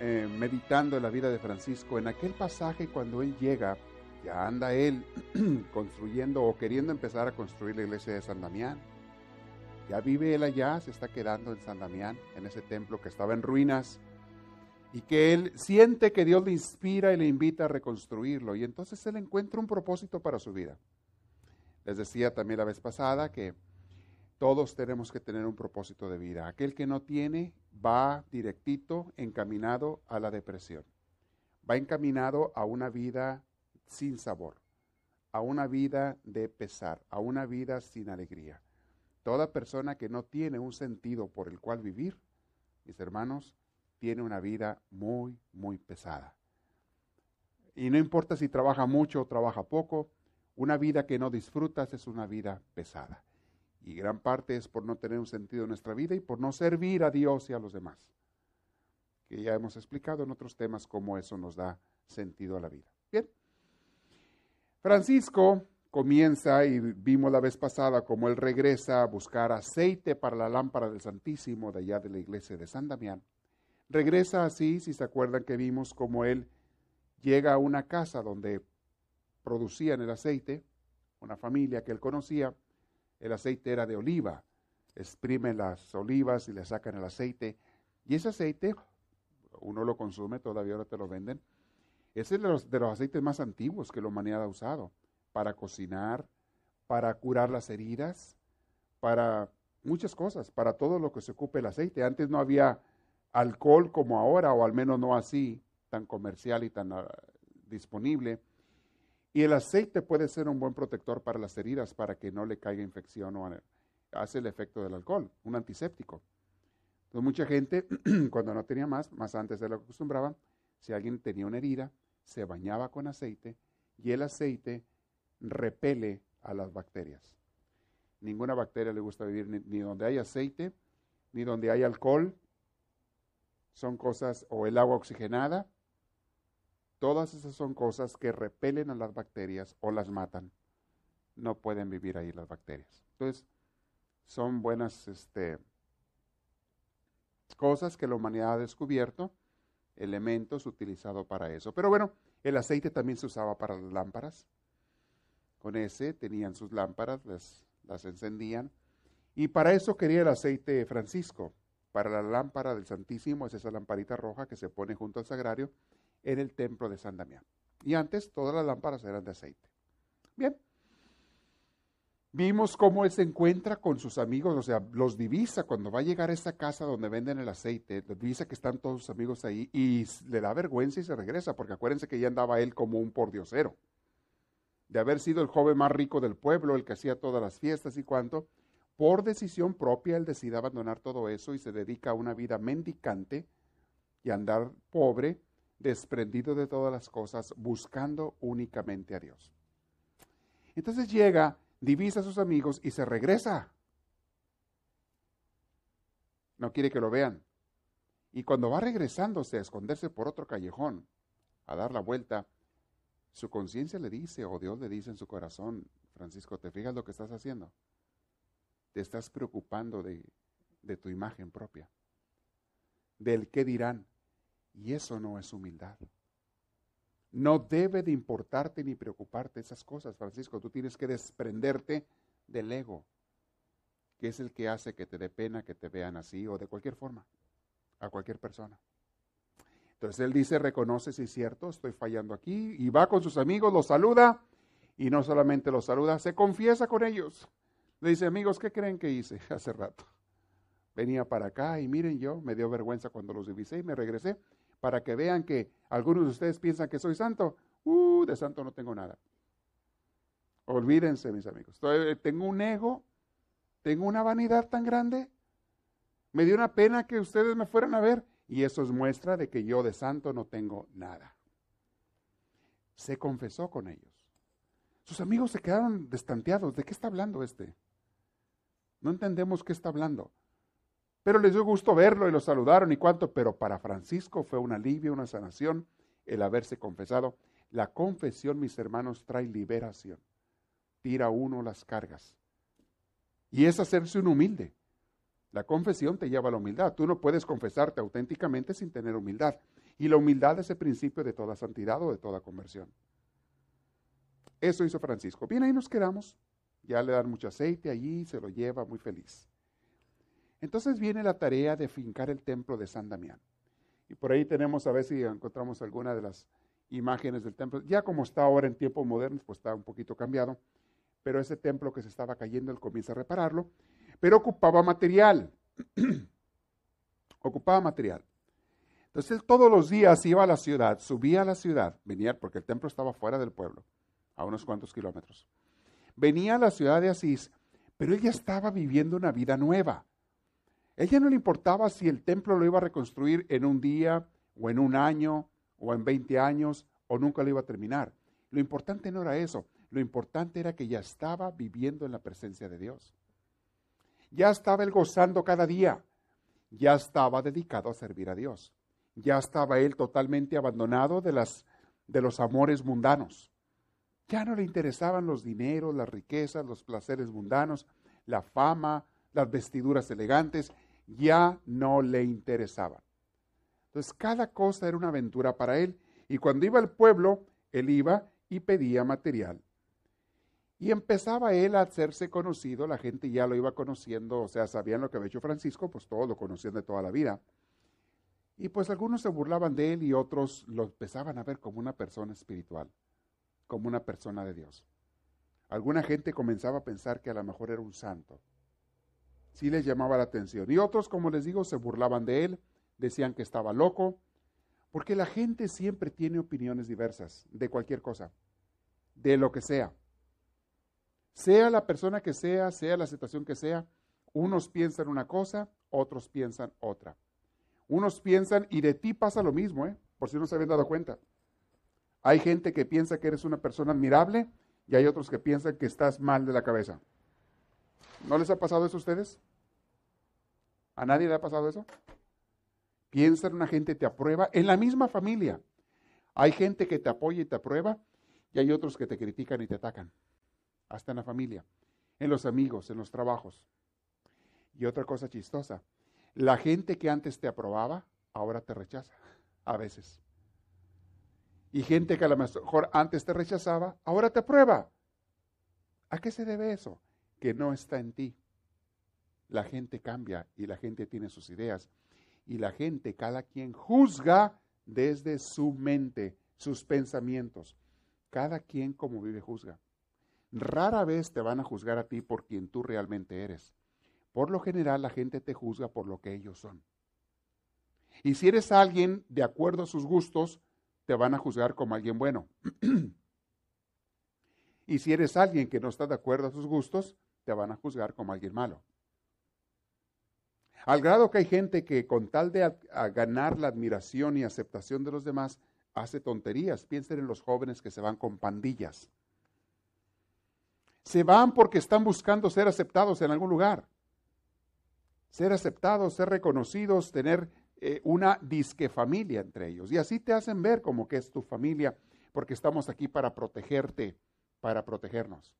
eh, meditando en la vida de Francisco en aquel pasaje cuando él llega, ya anda él construyendo o queriendo empezar a construir la iglesia de San Damián. Ya vive él allá, se está quedando en San Damián, en ese templo que estaba en ruinas, y que él siente que Dios le inspira y le invita a reconstruirlo, y entonces él encuentra un propósito para su vida. Les decía también la vez pasada que todos tenemos que tener un propósito de vida. Aquel que no tiene va directito, encaminado a la depresión. Va encaminado a una vida sin sabor, a una vida de pesar, a una vida sin alegría. Toda persona que no tiene un sentido por el cual vivir, mis hermanos, tiene una vida muy, muy pesada. Y no importa si trabaja mucho o trabaja poco, una vida que no disfrutas es una vida pesada. Y gran parte es por no tener un sentido en nuestra vida y por no servir a Dios y a los demás. Que ya hemos explicado en otros temas cómo eso nos da sentido a la vida. Bien. Francisco comienza, y vimos la vez pasada cómo él regresa a buscar aceite para la lámpara del Santísimo de allá de la iglesia de San Damián. Regresa así, si se acuerdan que vimos cómo él llega a una casa donde producían el aceite, una familia que él conocía, el aceite era de oliva. Exprimen las olivas y le sacan el aceite. Y ese aceite, uno lo consume, todavía ahora te lo venden. Es de los, de los aceites más antiguos que la humanidad ha usado para cocinar, para curar las heridas, para muchas cosas, para todo lo que se ocupe el aceite. Antes no había alcohol como ahora, o al menos no así, tan comercial y tan uh, disponible. Y el aceite puede ser un buen protector para las heridas para que no le caiga infección o hace el efecto del alcohol, un antiséptico. Entonces mucha gente, cuando no tenía más, más antes de lo que acostumbraban, si alguien tenía una herida, se bañaba con aceite y el aceite repele a las bacterias. Ninguna bacteria le gusta vivir ni, ni donde hay aceite, ni donde hay alcohol. Son cosas, o el agua oxigenada, Todas esas son cosas que repelen a las bacterias o las matan. No pueden vivir ahí las bacterias. Entonces, son buenas este, cosas que la humanidad ha descubierto, elementos utilizados para eso. Pero bueno, el aceite también se usaba para las lámparas. Con ese tenían sus lámparas, las, las encendían. Y para eso quería el aceite Francisco. Para la lámpara del Santísimo es esa lamparita roja que se pone junto al sagrario en el templo de San Damián. Y antes todas las lámparas eran de aceite. Bien. Vimos cómo él se encuentra con sus amigos, o sea, los divisa cuando va a llegar a esta casa donde venden el aceite, divisa que están todos sus amigos ahí y le da vergüenza y se regresa, porque acuérdense que ya andaba él como un pordiosero. De haber sido el joven más rico del pueblo, el que hacía todas las fiestas y cuanto, por decisión propia él decide abandonar todo eso y se dedica a una vida mendicante y andar pobre desprendido de todas las cosas, buscando únicamente a Dios. Entonces llega, divisa a sus amigos y se regresa. No quiere que lo vean. Y cuando va regresándose a esconderse por otro callejón, a dar la vuelta, su conciencia le dice, o Dios le dice en su corazón, Francisco, ¿te fijas lo que estás haciendo? Te estás preocupando de, de tu imagen propia, del qué dirán, y eso no es humildad. No debe de importarte ni preocuparte esas cosas, Francisco. Tú tienes que desprenderte del ego, que es el que hace que te dé pena que te vean así o de cualquier forma, a cualquier persona. Entonces él dice, reconoce si es cierto, estoy fallando aquí, y va con sus amigos, los saluda, y no solamente los saluda, se confiesa con ellos. Le dice, amigos, ¿qué creen que hice hace rato? Venía para acá y miren yo, me dio vergüenza cuando los divisé y me regresé para que vean que algunos de ustedes piensan que soy santo. Uh, de santo no tengo nada. Olvídense, mis amigos. tengo un ego, tengo una vanidad tan grande. Me dio una pena que ustedes me fueran a ver Y eso es muestra de que yo de santo no tengo nada. Se confesó con ellos. Sus amigos se quedaron destanteados. ¿De qué está hablando este? No entendemos qué está hablando. Pero les dio gusto verlo y lo saludaron y cuánto, pero para Francisco fue un alivio, una sanación el haberse confesado. La confesión, mis hermanos, trae liberación. Tira uno las cargas. Y es hacerse un humilde. La confesión te lleva a la humildad. Tú no puedes confesarte auténticamente sin tener humildad. Y la humildad es el principio de toda santidad o de toda conversión. Eso hizo Francisco. Bien, ahí nos quedamos. Ya le dan mucho aceite allí, se lo lleva muy feliz. Entonces viene la tarea de fincar el templo de San Damián. Y por ahí tenemos, a ver si encontramos alguna de las imágenes del templo. Ya como está ahora en tiempos modernos, pues está un poquito cambiado. Pero ese templo que se estaba cayendo, él comienza a repararlo. Pero ocupaba material. ocupaba material. Entonces él todos los días iba a la ciudad, subía a la ciudad, venía porque el templo estaba fuera del pueblo, a unos cuantos kilómetros. Venía a la ciudad de Asís, pero ella estaba viviendo una vida nueva. Ella no le importaba si el templo lo iba a reconstruir en un día, o en un año, o en 20 años, o nunca lo iba a terminar. Lo importante no era eso, lo importante era que ya estaba viviendo en la presencia de Dios. Ya estaba él gozando cada día, ya estaba dedicado a servir a Dios, ya estaba él totalmente abandonado de, las, de los amores mundanos. Ya no le interesaban los dineros, las riquezas, los placeres mundanos, la fama, las vestiduras elegantes, ya no le interesaban. Entonces cada cosa era una aventura para él y cuando iba al pueblo, él iba y pedía material. Y empezaba él a hacerse conocido, la gente ya lo iba conociendo, o sea, sabían lo que había hecho Francisco, pues todos lo conocían de toda la vida. Y pues algunos se burlaban de él y otros lo empezaban a ver como una persona espiritual, como una persona de Dios. Alguna gente comenzaba a pensar que a lo mejor era un santo sí les llamaba la atención. Y otros, como les digo, se burlaban de él, decían que estaba loco, porque la gente siempre tiene opiniones diversas de cualquier cosa, de lo que sea. Sea la persona que sea, sea la situación que sea, unos piensan una cosa, otros piensan otra. Unos piensan, y de ti pasa lo mismo, ¿eh? por si no se habían dado cuenta. Hay gente que piensa que eres una persona admirable y hay otros que piensan que estás mal de la cabeza. ¿No les ha pasado eso a ustedes? ¿A nadie le ha pasado eso? Piensa en una gente que te aprueba en la misma familia. Hay gente que te apoya y te aprueba y hay otros que te critican y te atacan. Hasta en la familia, en los amigos, en los trabajos. Y otra cosa chistosa, la gente que antes te aprobaba, ahora te rechaza, a veces. Y gente que a lo mejor antes te rechazaba, ahora te aprueba. ¿A qué se debe eso? Que no está en ti la gente cambia y la gente tiene sus ideas. Y la gente, cada quien juzga desde su mente, sus pensamientos. Cada quien como vive juzga. Rara vez te van a juzgar a ti por quien tú realmente eres. Por lo general la gente te juzga por lo que ellos son. Y si eres alguien de acuerdo a sus gustos, te van a juzgar como alguien bueno. y si eres alguien que no está de acuerdo a sus gustos, te van a juzgar como alguien malo. Al grado que hay gente que con tal de ganar la admiración y aceptación de los demás, hace tonterías. Piensen en los jóvenes que se van con pandillas. Se van porque están buscando ser aceptados en algún lugar. Ser aceptados, ser reconocidos, tener eh, una disque familia entre ellos. Y así te hacen ver como que es tu familia, porque estamos aquí para protegerte, para protegernos,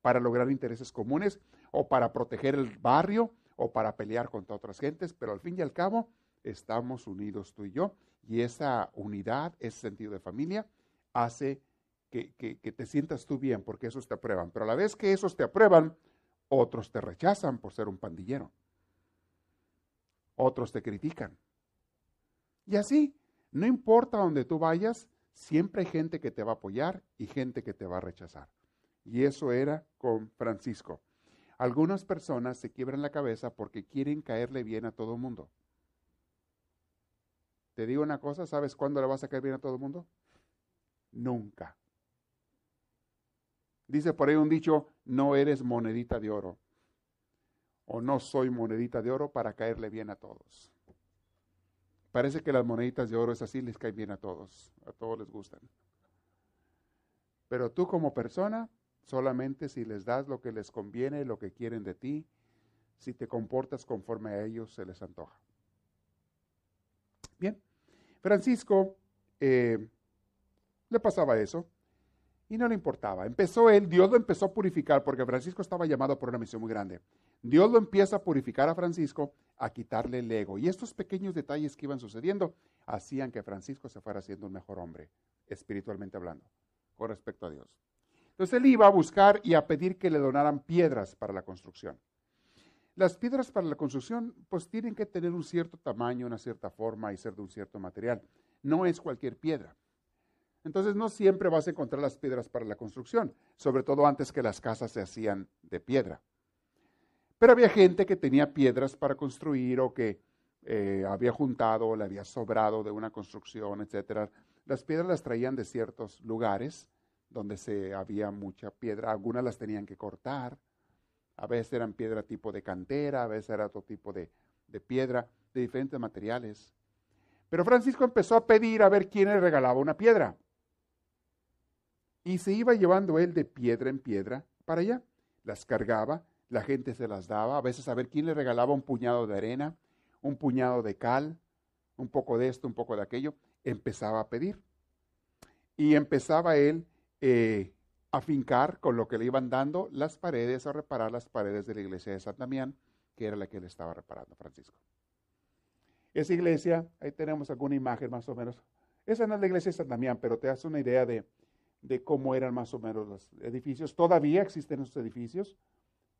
para lograr intereses comunes o para proteger el barrio o para pelear contra otras gentes, pero al fin y al cabo estamos unidos tú y yo y esa unidad, ese sentido de familia hace que, te sientas tú bien porque esos te aprueban, pero a la vez que esos te aprueban, otros te rechazan por ser un pandillero, otros te critican. Y así, no importa donde tú vayas, siempre hay gente que te va a apoyar y gente que te va a rechazar. Y eso era con Francisco. Algunas personas se quiebran la cabeza porque quieren caerle bien a todo el mundo. Te digo una cosa, ¿sabes cuándo le vas a caer bien a todo el mundo? Nunca. Dice por ahí un dicho, no eres monedita de oro. O no soy monedita de oro para caerle bien a todos. Parece que las moneditas de oro es así, les caen bien a todos, a todos les gustan. Pero tú como persona, solamente si les das lo que les conviene, lo que quieren de ti, si te comportas conforme a ellos, se les antoja. Bien, Francisco eh, le pasaba eso y no le importaba. Empezó él, Dios lo empezó a purificar porque Francisco estaba llamado por una misión muy grande. Dios lo empieza a purificar a Francisco, a quitarle el ego. Y estos pequeños detalles que iban sucediendo hacían que Francisco se fuera siendo un mejor hombre, espiritualmente hablando, con respecto a Dios. Entonces él iba a buscar y a pedir que le donaran piedras para la construcción. Las piedras para la construcción pues tienen que tener un cierto tamaño, una cierta forma y ser de un cierto material. No es cualquier piedra. Entonces no siempre vas a encontrar las piedras para la construcción, sobre todo antes que las casas se hacían de piedra. Pero había gente que tenía piedras para construir o que eh, había juntado le había sobrado de una construcción, etc. Las piedras las traían de ciertos lugares donde se había mucha piedra. Algunas las tenían que cortar. A veces eran piedra tipo de cantera, a veces era otro tipo de, de piedra, de diferentes materiales. Pero Francisco empezó a pedir a ver quién le regalaba una piedra. Y se iba llevando él de piedra en piedra para allá. Las cargaba, la gente se las daba, a veces a ver quién le regalaba un puñado de arena, un puñado de cal, un poco de esto, un poco de aquello. Empezaba a pedir. Y empezaba él eh, a fincar con lo que le iban dando las paredes, a reparar las paredes de la iglesia de San Damián, que era la que le estaba reparando Francisco. Esa iglesia, ahí tenemos alguna imagen más o menos. Esa no es la iglesia de San Damián, pero te das una idea de, de cómo eran más o menos los edificios. Todavía existen esos edificios.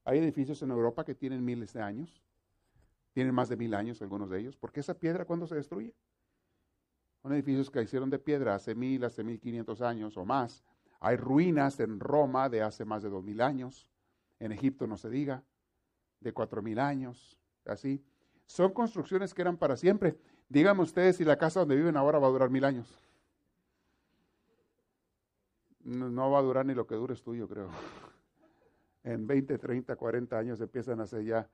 Hay edificios en Europa que tienen miles de años, tienen más de mil años algunos de ellos, porque esa piedra cuando se destruye. Son edificios que hicieron de piedra hace mil, hace mil quinientos años o más. Hay ruinas en Roma de hace más de dos mil años, en Egipto no se diga, de cuatro mil años, así. Son construcciones que eran para siempre. Díganme ustedes si la casa donde viven ahora va a durar mil años no, va a durar ni lo que dures tú, yo creo. En 20, 30, 40 años empiezan a hacer ya,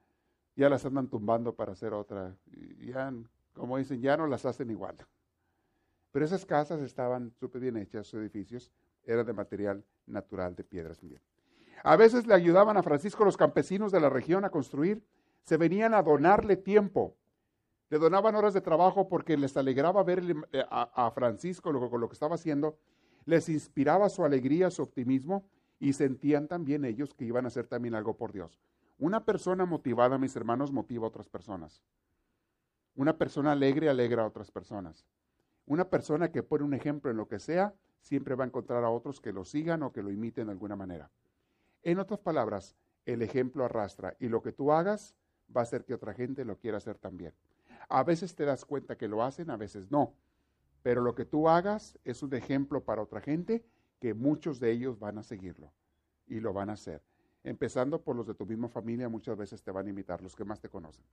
ya las andan tumbando para hacer otra. Ya, como dicen, ya no las hacen igual. Pero esas casas estaban súper bien hechas, sus edificios eran de material natural, de piedras. A veces le ayudaban a Francisco los campesinos de la región a construir, se venían a donarle tiempo. Le donaban horas de trabajo porque les alegraba ver eh, a, Francisco con lo que estaba haciendo les inspiraba su alegría, su optimismo y sentían también ellos que iban a hacer también algo por Dios. Una persona motivada, mis hermanos, motiva a otras personas. Una persona alegre alegra a otras personas. Una persona que pone un ejemplo en lo que sea, siempre va a encontrar a otros que lo sigan o que lo imiten de alguna manera. En otras palabras, el ejemplo arrastra y lo que tú hagas va a hacer que otra gente lo quiera hacer también. A veces te das cuenta que lo hacen, a veces no. Pero lo que tú hagas es un ejemplo para otra gente que muchos de ellos van a seguirlo y lo van a hacer. Empezando por los de tu misma familia, muchas veces te van a imitar, los que más te conocen.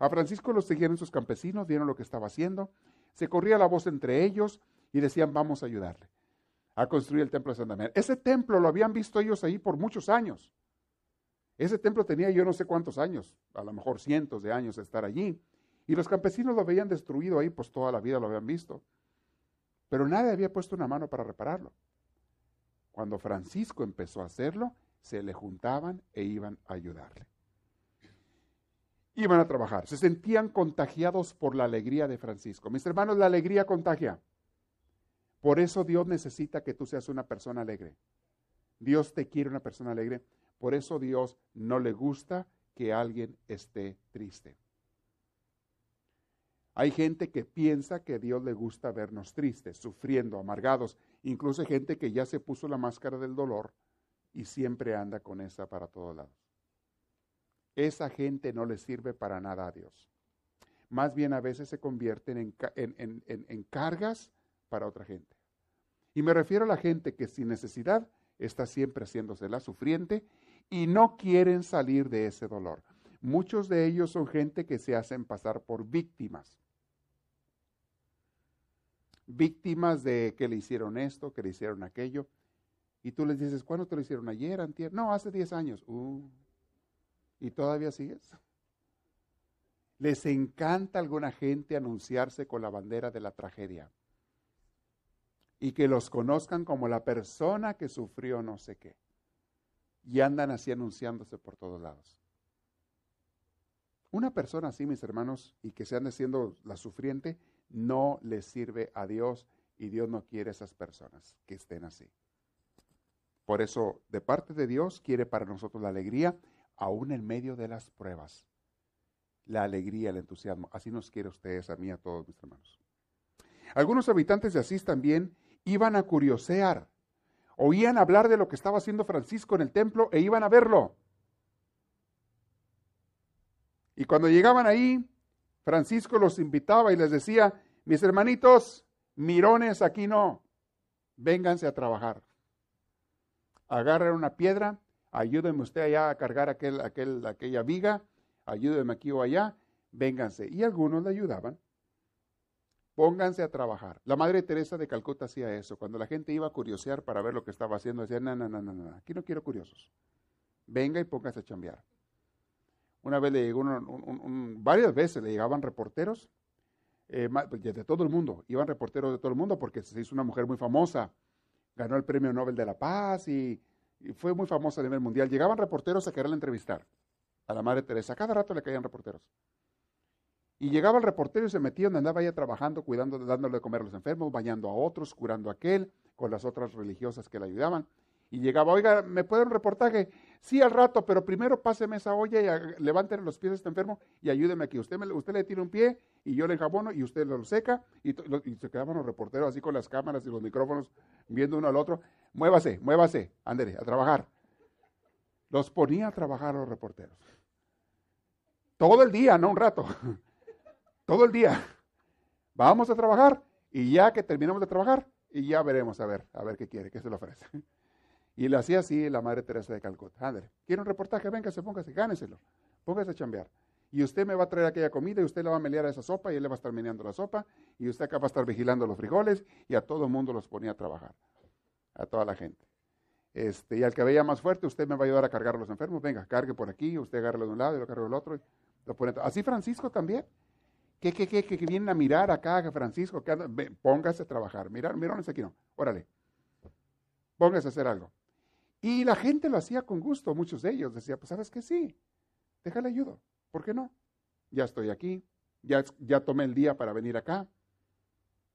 A Francisco lo siguieron sus campesinos, vieron lo que estaba haciendo, se corría la voz entre ellos y decían, vamos a ayudarle a construir el templo de San Damián. Ese templo lo habían visto ellos ahí por muchos años. Ese templo tenía yo no sé cuántos años, a lo mejor cientos de años de estar allí. Y los campesinos lo habían destruido ahí, pues toda la vida lo habían visto. Pero nadie había puesto una mano para repararlo. Cuando Francisco empezó a hacerlo, se le juntaban e iban a ayudarle. Iban a trabajar, se sentían contagiados por la alegría de Francisco. Mis hermanos, la alegría contagia. Por eso Dios necesita que tú seas una persona alegre. Dios te quiere una persona alegre. Por eso Dios no le gusta que alguien esté triste. Hay gente que piensa que a Dios le gusta vernos tristes, sufriendo, amargados, incluso gente que ya se puso la máscara del dolor y siempre anda con esa para todos lados. Esa gente no le sirve para nada a Dios. Más bien a veces se convierten en, en cargas para otra gente. Y me refiero a la gente que sin necesidad está siempre haciéndose la sufriente y no quieren salir de ese dolor. Muchos de ellos son gente que se hacen pasar por víctimas víctimas de que le hicieron esto, que le hicieron aquello. Y tú les dices, ¿cuándo te lo hicieron? ¿Ayer, antier? No, hace 10 años. Uh, ¿Y todavía sigues? Les encanta a alguna gente anunciarse con la bandera de la tragedia y que los conozcan como la persona que sufrió no sé qué. Y andan así anunciándose por todos lados. Una persona así, mis hermanos, y que se ande siendo la sufriente, no le sirve a Dios y Dios no quiere esas personas que estén así. Por eso, de parte de Dios, quiere para nosotros la alegría, aún en medio de las pruebas. La alegría, el entusiasmo. Así nos quiere ustedes, a mí, a todos mis hermanos. Algunos habitantes de Asís también iban a curiosear. Oían hablar de lo que estaba haciendo Francisco en el templo e iban a verlo. Y cuando llegaban ahí, Francisco los invitaba y les decía, mis hermanitos, mirones aquí no, vénganse a trabajar. Agarren una piedra, ayúdenme usted allá a cargar aquel, aquel, aquella viga, ayúdenme aquí o allá, vénganse. Y algunos le ayudaban. Pónganse a trabajar. La Madre Teresa de Calcuta hacía eso. Cuando la gente iba a curiosear para ver lo que estaba haciendo, decía, no, no, no, no, no, aquí no quiero curiosos. Venga y póngase a chambear. Una vez le llegó, varias veces le llegaban reporteros eh, pues, de todo el mundo. Iban reporteros de todo el mundo porque se hizo una mujer muy famosa. Ganó el Premio Nobel de la Paz y, y fue muy famosa a nivel mundial. Llegaban reporteros a quererla entrevistar a la Madre Teresa. Cada rato le caían reporteros. Y llegaba el reportero y se metía donde andaba ella trabajando, cuidando, dándole de comer a los enfermos, bañando a otros, curando a aquel, con las otras religiosas que le ayudaban. Y llegaba, oiga, ¿me puede un reportaje? Sí, al rato, pero primero páseme esa olla y levanten los pies a este enfermo y ayúdeme aquí. Usted, me, usted le tira un pie y yo le enjabono y usted lo seca. Y, se quedaban los reporteros así con las cámaras y los micrófonos viendo uno al otro. Muévase, muévase, ándele, a trabajar. Los ponía a trabajar los reporteros. Todo el día, no un rato todo el día. Vamos a trabajar y ya que terminamos de trabajar, y ya veremos a ver, a ver qué quiere, qué se le ofrece. Y le hacía así la Madre Teresa de Calcuta. Ándale, ¿quiere un reportaje? Véngase, póngase, gáneselo. Póngase a chambear. Y usted me va a traer aquella comida y usted le va a melear a esa sopa y él le va a estar meneando la sopa y usted acá va a estar vigilando los frijoles y a todo el mundo los ponía a trabajar. A toda la gente. Este, y al que veía más fuerte, usted me va a ayudar a cargar a los enfermos. Venga, cargue por aquí, usted agarre de un lado y lo cargue del otro. Así Francisco también. ¿Qué, qué, qué, que vienen a mirar acá, Francisco, que póngase a trabajar. Mirar, mirones aquí no. Órale. Póngase a hacer algo. Y la gente lo hacía con gusto, muchos de ellos. Decía, pues sabes que sí, déjale ayudo. ¿Por qué no? Ya estoy aquí, ya, ya tomé el día para venir acá.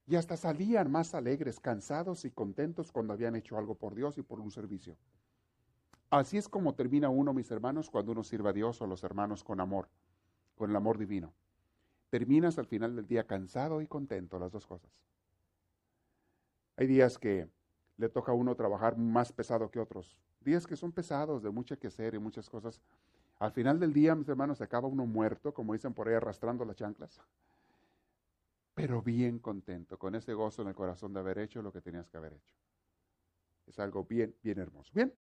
Y hasta salían más alegres, cansados y contentos cuando habían hecho algo por Dios y por un servicio. Así es como termina uno, mis hermanos, cuando uno sirve a Dios o a los hermanos con amor, con el amor divino terminas al final del día cansado y contento, las dos cosas. Hay días que le toca a uno trabajar más pesado que otros, días que son pesados, de mucha que hacer y muchas cosas. Al final del día, mis hermanos, se acaba uno muerto, como dicen por ahí, arrastrando las chanclas, pero bien contento, con ese gozo en el corazón de haber hecho lo que tenías que haber hecho. Es algo bien, bien hermoso. Bien,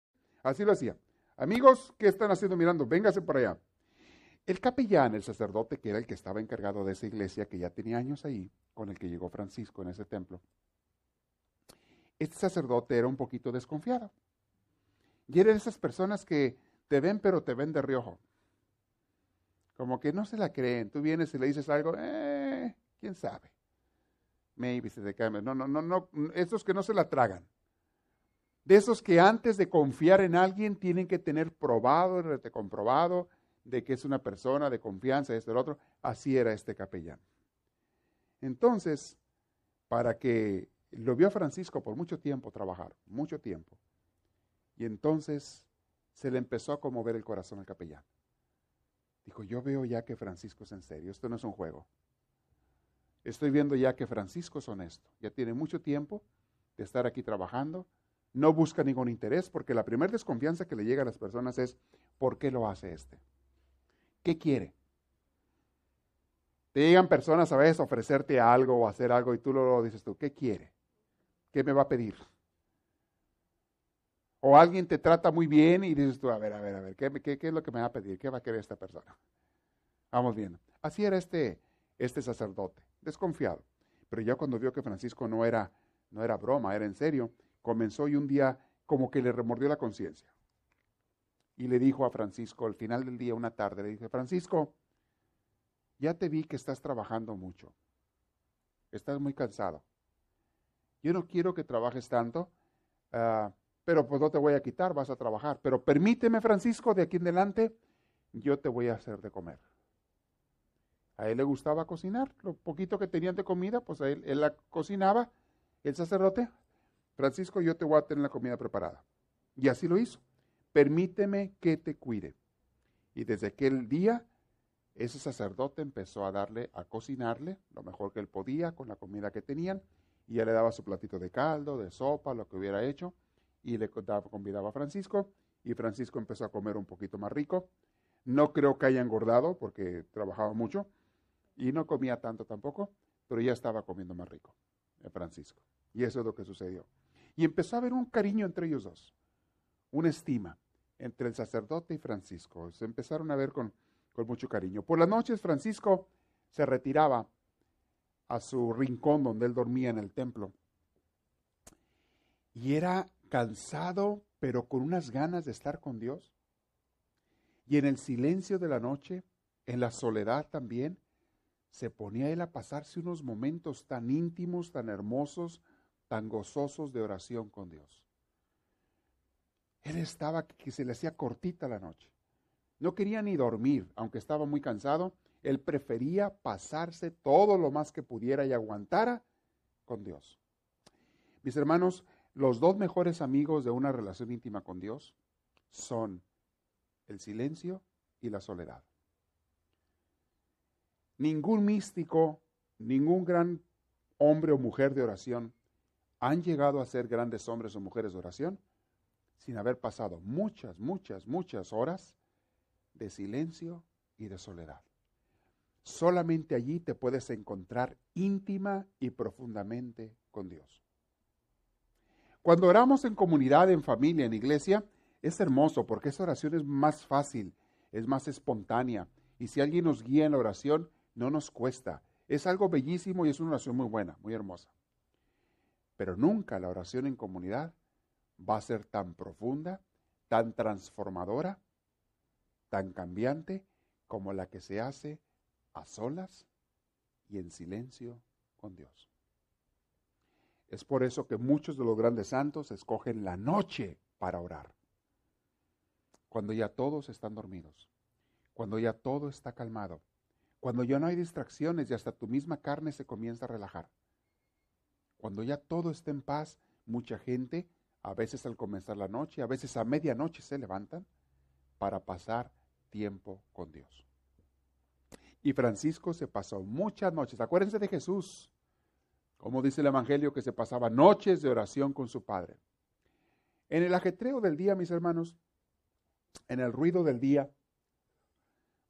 así lo hacía. Amigos, ¿qué están haciendo mirando? Véngase por allá. El capellán, el sacerdote que era el que estaba encargado de esa iglesia, que ya tenía años ahí, con el que llegó Francisco en ese templo, este sacerdote era un poquito desconfiado. Y era de esas personas que te ven, pero te ven de riojo. Como que no se la creen. Tú vienes y le dices algo, eh, quién sabe. Maybe se te cae. No, no, no, no. Esos que no se la tragan. De esos que antes de confiar en alguien tienen que tener probado, comprobado de que es una persona de confianza, esto lo otro. Así era este capellán. Entonces, para que lo vio Francisco por mucho tiempo trabajar, mucho tiempo. Y entonces se le empezó a conmover el corazón al capellán. Dijo, yo veo ya que Francisco es en serio, esto no es un juego. Estoy viendo ya que Francisco es honesto, ya tiene mucho tiempo de estar aquí trabajando, no busca ningún interés, porque la primera desconfianza que le llega a las personas es, ¿por qué lo hace este? ¿Qué quiere? Te llegan personas a veces a ofrecerte algo o hacer algo y tú lo, dices tú, ¿qué quiere? ¿Qué me va a pedir? O alguien te trata muy bien y dices tú, a ver, a ver, a ver, ¿qué, qué, es lo que me va a pedir? ¿Qué va a querer esta persona? Vamos viendo. Así era este, este sacerdote, desconfiado. Pero ya cuando vio que Francisco no era, no era broma, era en serio, comenzó y un día como que le remordió la conciencia y le dijo a Francisco al final del día, una tarde, le dije, Francisco, ya te vi que estás trabajando mucho. Estás muy cansado. Yo no quiero que trabajes tanto, ah, pero pues no te voy a quitar, vas a trabajar. Pero permíteme, Francisco, de aquí en adelante, yo te voy a hacer de comer. A él le gustaba cocinar, lo poquito que tenían de comida, pues a él, él la cocinaba, el sacerdote, Francisco, yo te voy a tener la comida preparada. Y así lo hizo. Permíteme que te cuide. Y desde aquel día, ese sacerdote empezó a darle, a cocinarle lo mejor que él podía con la comida que tenían, y ya le daba su platito de caldo, de sopa, lo que hubiera hecho, y le convidaba a Francisco, y Francisco empezó a comer un poquito más rico. No creo que haya engordado, porque trabajaba mucho, y no comía tanto tampoco, pero ya estaba comiendo más rico, eh, Francisco. Y eso es lo que sucedió. Y empezó a haber un cariño entre ellos dos, una estima entre el sacerdote y Francisco. Se empezaron a ver con, con mucho cariño. Por las noches Francisco se retiraba a su rincón donde él dormía en el templo. Y era cansado, pero con unas ganas de estar con Dios. Y en el silencio de la noche, en la soledad también, se ponía él a pasarse unos momentos tan íntimos, tan hermosos, tan gozosos de oración con Dios. Él estaba que se le hacía cortita la noche. No quería ni dormir, aunque estaba muy cansado. Él prefería pasarse todo lo más que pudiera y aguantara con Dios. Mis hermanos, los dos mejores amigos de una relación íntima con Dios son el silencio y la soledad. Ningún místico, ningún gran hombre o mujer de oración han llegado a ser grandes hombres o mujeres de oración sin haber pasado muchas, muchas, muchas horas de silencio y de soledad. Solamente allí te puedes encontrar íntima y profundamente con Dios. Cuando oramos en comunidad, en familia, en iglesia, es hermoso porque esa oración es más fácil, es más espontánea. Y si alguien nos guía en la oración, no nos cuesta. Es algo bellísimo y es una oración muy buena, muy hermosa. Pero nunca la oración en comunidad va a ser tan profunda, tan transformadora, tan cambiante como la que se hace a solas y en silencio con Dios. Es por eso que muchos de los grandes santos escogen la noche para orar, cuando ya todos están dormidos, cuando ya todo está calmado, cuando ya no hay distracciones y hasta tu misma carne se comienza a relajar. Cuando ya todo está en paz, mucha gente, a veces al comenzar la noche, a veces a medianoche se levantan para pasar tiempo con Dios. Y Francisco se pasó muchas noches. Acuérdense de Jesús, como dice el Evangelio, que se pasaba noches de oración con su Padre. En el ajetreo del día, mis hermanos, en el ruido del día,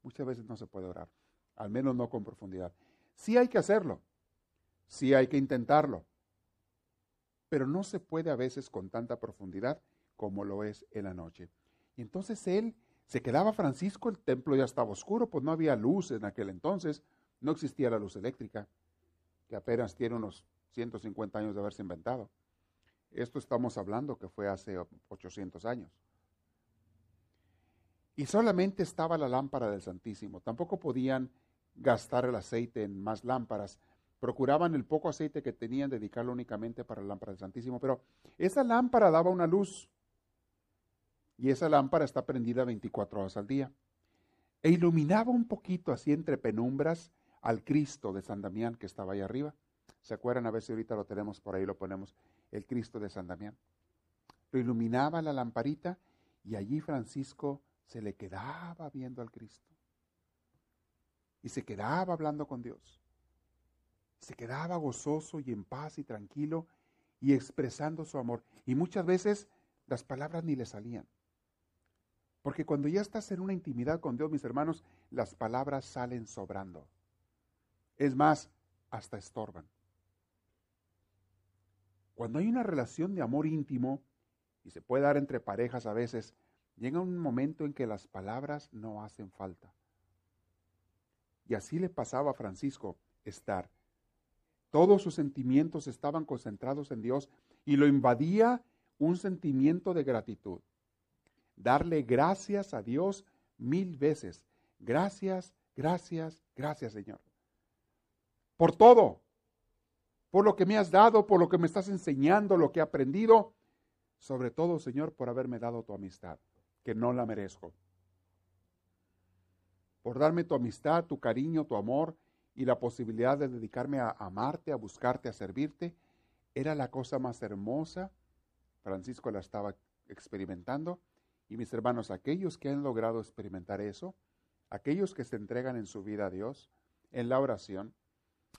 muchas veces no se puede orar, al menos no con profundidad. Sí hay que hacerlo, sí hay que intentarlo, pero no se puede a veces con tanta profundidad como lo es en la noche. Entonces él se quedaba Francisco, el templo ya estaba oscuro, pues no había luz en aquel entonces, no existía la luz eléctrica, que apenas tiene unos 150 años de haberse inventado. Esto estamos hablando que fue hace 800 años. Y solamente estaba la lámpara del Santísimo. Tampoco podían gastar el aceite en más lámparas, procuraban el poco aceite que tenían dedicarlo únicamente para la lámpara del Santísimo, pero esa lámpara daba una luz y esa lámpara está prendida 24 horas al día e iluminaba un poquito así entre penumbras al Cristo de San Damián que estaba ahí arriba. ¿Se acuerdan? A ver si ahorita lo tenemos por ahí, lo ponemos, el Cristo de San Damián. Lo iluminaba la lamparita y allí Francisco se le quedaba viendo al Cristo. Y se quedaba hablando con Dios se quedaba gozoso y en paz y tranquilo y expresando su amor. Y muchas veces las palabras ni le salían. Porque cuando ya estás en una intimidad con Dios, mis hermanos, las palabras salen sobrando. Es más, hasta estorban. Cuando hay una relación de amor íntimo, y se puede dar entre parejas a veces, llega un momento en que las palabras no hacen falta. Y así le pasaba a Francisco estar todos sus sentimientos estaban concentrados en Dios y lo invadía un sentimiento de gratitud. Darle gracias a Dios mil veces. Gracias, gracias, gracias Señor. Por todo, por lo que me has dado, por lo que me estás enseñando, lo que he aprendido, sobre todo Señor, por haberme dado tu amistad, que no la merezco. Por darme tu amistad, tu cariño, tu amor y la posibilidad de dedicarme a amarte, a buscarte, a servirte, era la cosa más hermosa. Francisco la estaba experimentando y mis hermanos, aquellos que han logrado experimentar eso, aquellos que se entregan en su vida a Dios, en la oración,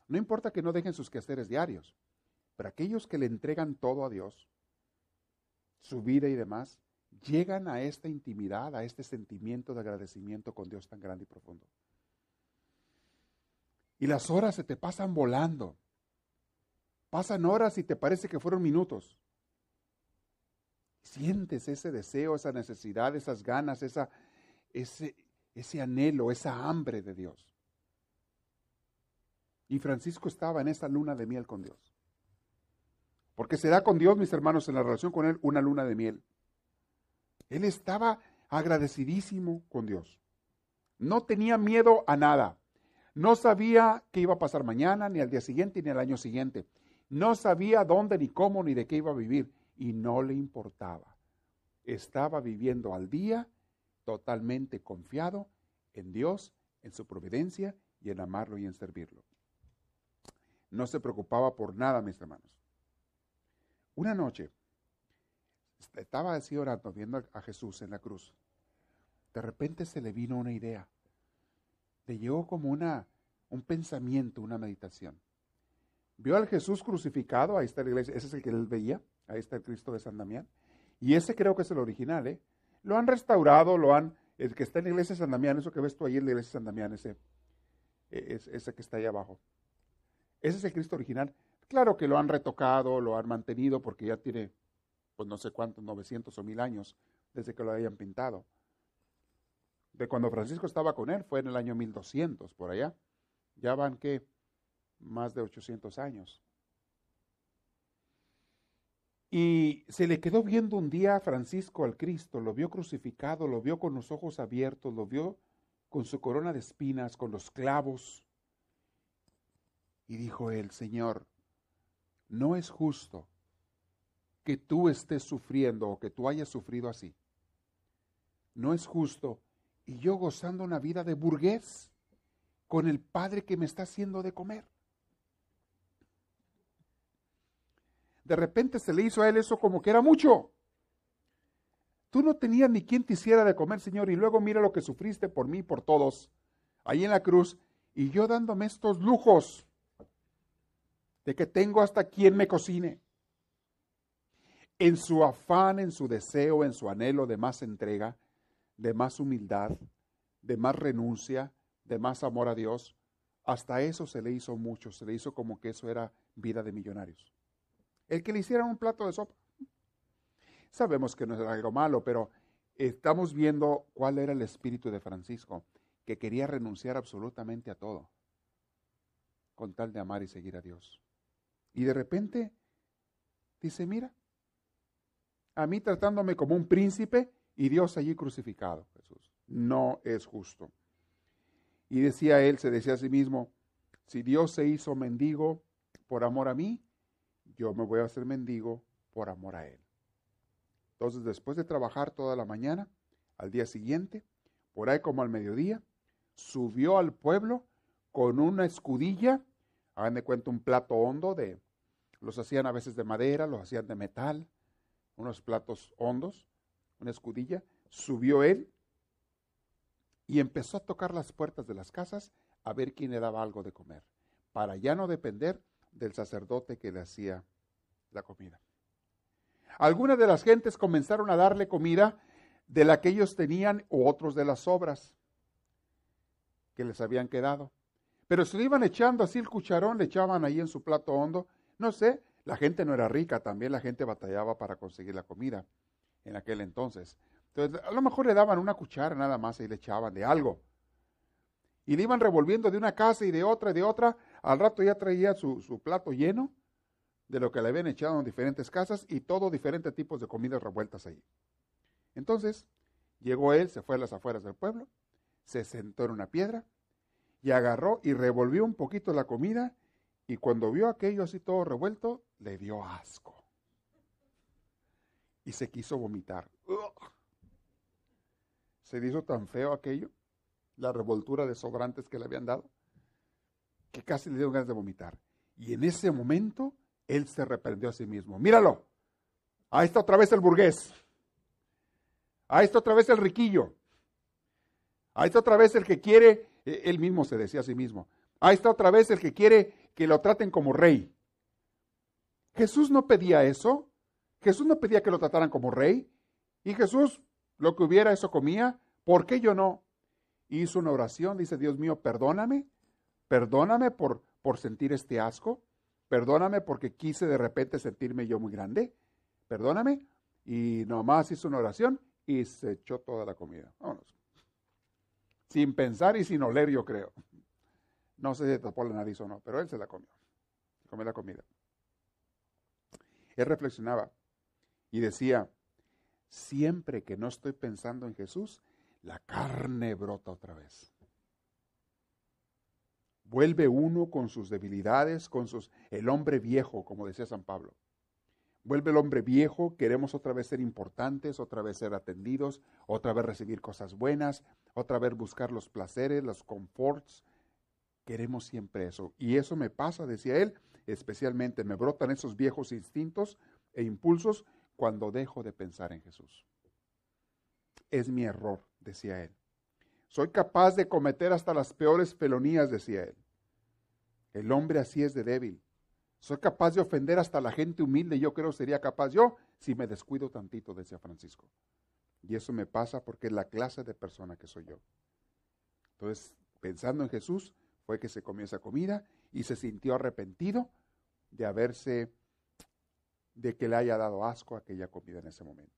no importa que no dejen sus quehaceres diarios, pero aquellos que le entregan todo a Dios, su vida y demás, llegan a esta intimidad, a este sentimiento de agradecimiento con Dios tan grande y profundo. Y las horas se te pasan volando. Pasan horas y te parece que fueron minutos. Sientes ese deseo, esa necesidad, esas ganas, esa, ese, ese anhelo, esa hambre de Dios. Y Francisco estaba en esa luna de miel con Dios. Porque se da con Dios, mis hermanos, en la relación con Él, una luna de miel. Él estaba agradecidísimo con Dios. No tenía miedo a nada. No sabía qué iba a pasar mañana, ni al día siguiente, ni al año siguiente. No sabía dónde, ni cómo, ni de qué iba a vivir y no le importaba. Estaba viviendo al día totalmente confiado en Dios, en su providencia y en amarlo y en servirlo. No se preocupaba por nada, mis hermanos. Una noche, estaba así orando, viendo a Jesús en la cruz. De repente se le vino una idea. Le llegó como una, un pensamiento, una meditación. Vio al Jesús crucificado, ahí está la iglesia, ese es el que él veía, Ahí está el Cristo de San Damián. Y ese creo que es el original, ¿eh? Lo han restaurado, lo han, el que está en la iglesia de San Damián, eso que ves tú ahí en la iglesia de San Damián, ese, e, ese que está ahí abajo. Ese es el Cristo original. Claro que lo han retocado, lo han mantenido porque ya tiene, pues no sé cuántos, 900 o 1000 años desde que lo hayan pintado. Cuando Francisco estaba con él fue en el año 1200, por allá. Ya van que más de 800 años. Y se le quedó viendo un día a Francisco al Cristo, lo vio crucificado, lo vio con los ojos abiertos, lo vio con su corona de espinas, con los clavos. Y dijo él, Señor, no es justo que tú estés sufriendo o que tú hayas sufrido así. No es justo. Y yo gozando una vida de burgués con el Padre que me está haciendo de comer. de repente se le hizo a él eso como que era mucho. Tú no tenías ni quien te hiciera de comer, Señor, y luego mira lo que sufriste por mí y por todos, ahí en la cruz, y yo dándome estos lujos de que tengo hasta quien me cocine. En su afán, en su deseo, en su anhelo de más entrega, de más humildad, de más renuncia, de más amor a Dios, hasta eso se le hizo mucho, se le hizo como que eso era vida de millonarios el que le hicieran un plato de sopa. Sabemos que no es algo malo, pero estamos viendo cuál era el espíritu de Francisco, que quería renunciar absolutamente a todo, con tal de amar y seguir a Dios. Y de repente dice, mira, a mí tratándome como un príncipe y Dios allí crucificado, Jesús. No es justo. Y decía él, se decía a sí mismo, si Dios se hizo mendigo por amor a mí, yo me voy a hacer mendigo por amor a Él. Entonces, después de trabajar toda la mañana, al día siguiente, por ahí como al mediodía, subió al pueblo con una escudilla, hagan de cuenta un plato hondo de, los hacían a veces de madera, los hacían de metal, unos platos hondos, una escudilla, subió él y empezó a tocar las puertas de las casas a ver quién le daba algo de comer, para ya no depender del sacerdote que le hacía la comida. Algunas de las gentes comenzaron a darle comida de la que ellos tenían o otros de las sobras que les habían quedado. Pero se lo iban echando así el cucharón, le echaban ahí en su plato hondo. No sé, la gente no era rica, también la gente batallaba para conseguir la comida en aquel entonces. Entonces, a lo mejor le daban una cuchara nada más y le echaban de algo. Y le iban revolviendo de una casa y de otra y de otra. Al rato ya traía su, su plato lleno de lo que le habían echado en diferentes casas y todo diferentes tipos de comidas revueltas ahí. Entonces, llegó él, se fue a las afueras del pueblo, se sentó en una piedra y agarró y revolvió un poquito la comida y cuando vio aquello así todo revuelto, le dio asco. Y se quiso vomitar. Se hizo tan feo aquello, la revoltura de sobrantes que le habían dado, que casi le dio ganas de vomitar. Y en ese momento, él se reprendió a sí mismo. Míralo, ahí está otra vez el burgués. Ahí está otra vez el riquillo. Ahí está otra vez el que quiere, eh, él mismo se decía a sí mismo. Ahí está otra vez el que quiere que lo traten como rey. Jesús no pedía eso. Jesús no pedía que lo trataran como rey. Y Jesús, lo que hubiera, eso comía. ¿Por qué yo no? Hizo una oración, dice, Dios mío, perdóname. Perdóname por, por sentir este asco. Perdóname porque quise de repente sentirme yo muy grande. Perdóname. Y nomás hizo una oración y se echó toda la comida. Vámonos. Sin pensar y sin oler, yo creo. No sé si tapó la nariz o no, pero él se la comió. comió la comida. Él reflexionaba y decía, siempre que no estoy pensando en Jesús, la carne brota otra vez. Vuelve uno con sus debilidades, con sus el hombre viejo, como decía San Pablo. Vuelve el hombre viejo, queremos otra vez ser importantes, otra vez ser atendidos, otra vez recibir cosas buenas, otra vez buscar los placeres, los comforts. Queremos siempre eso. Y eso me pasa, decía él, especialmente me brotan esos viejos instintos e impulsos cuando dejo de pensar en Jesús. Es mi error, decía él. Soy capaz de cometer hasta las peores felonías, decía él. El hombre así es de débil. Soy capaz de ofender hasta la gente humilde, yo creo sería capaz yo si me descuido tantito, decía Francisco. Y eso me pasa porque es la clase de persona que soy yo. Entonces, pensando en Jesús, fue que se comió esa comida y se sintió arrepentido de haberse, de que le haya dado asco aquella comida en ese momento.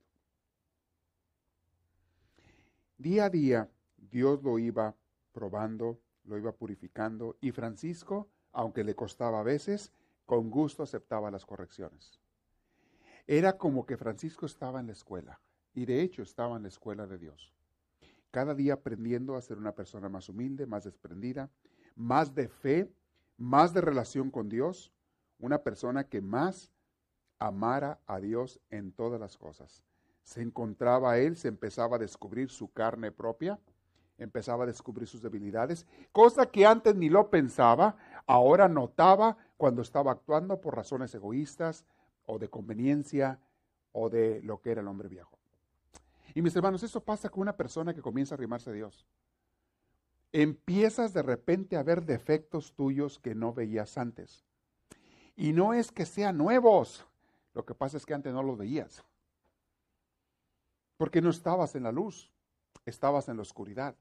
Día a día, Dios lo iba probando, lo iba purificando y Francisco, aunque le costaba a veces, con gusto aceptaba las correcciones. Era como que Francisco estaba en la escuela, y de hecho estaba en la escuela de Dios. Cada día aprendiendo a ser una persona más humilde, más desprendida, más de fe, más de relación con Dios, una persona que más amara a Dios en todas las cosas. Se encontraba él, se empezaba a descubrir su carne propia, empezaba a descubrir sus debilidades, cosa que antes ni lo pensaba, ahora notaba cuando estaba actuando por razones egoístas o de conveniencia o de lo que era el hombre viejo. Y mis hermanos, eso pasa con una persona que comienza a arrimarse a Dios. Empiezas de repente a ver defectos tuyos que no veías antes. Y no es que sean nuevos, lo que pasa es que antes no los veías. Porque no estabas en la luz, estabas en la oscuridad.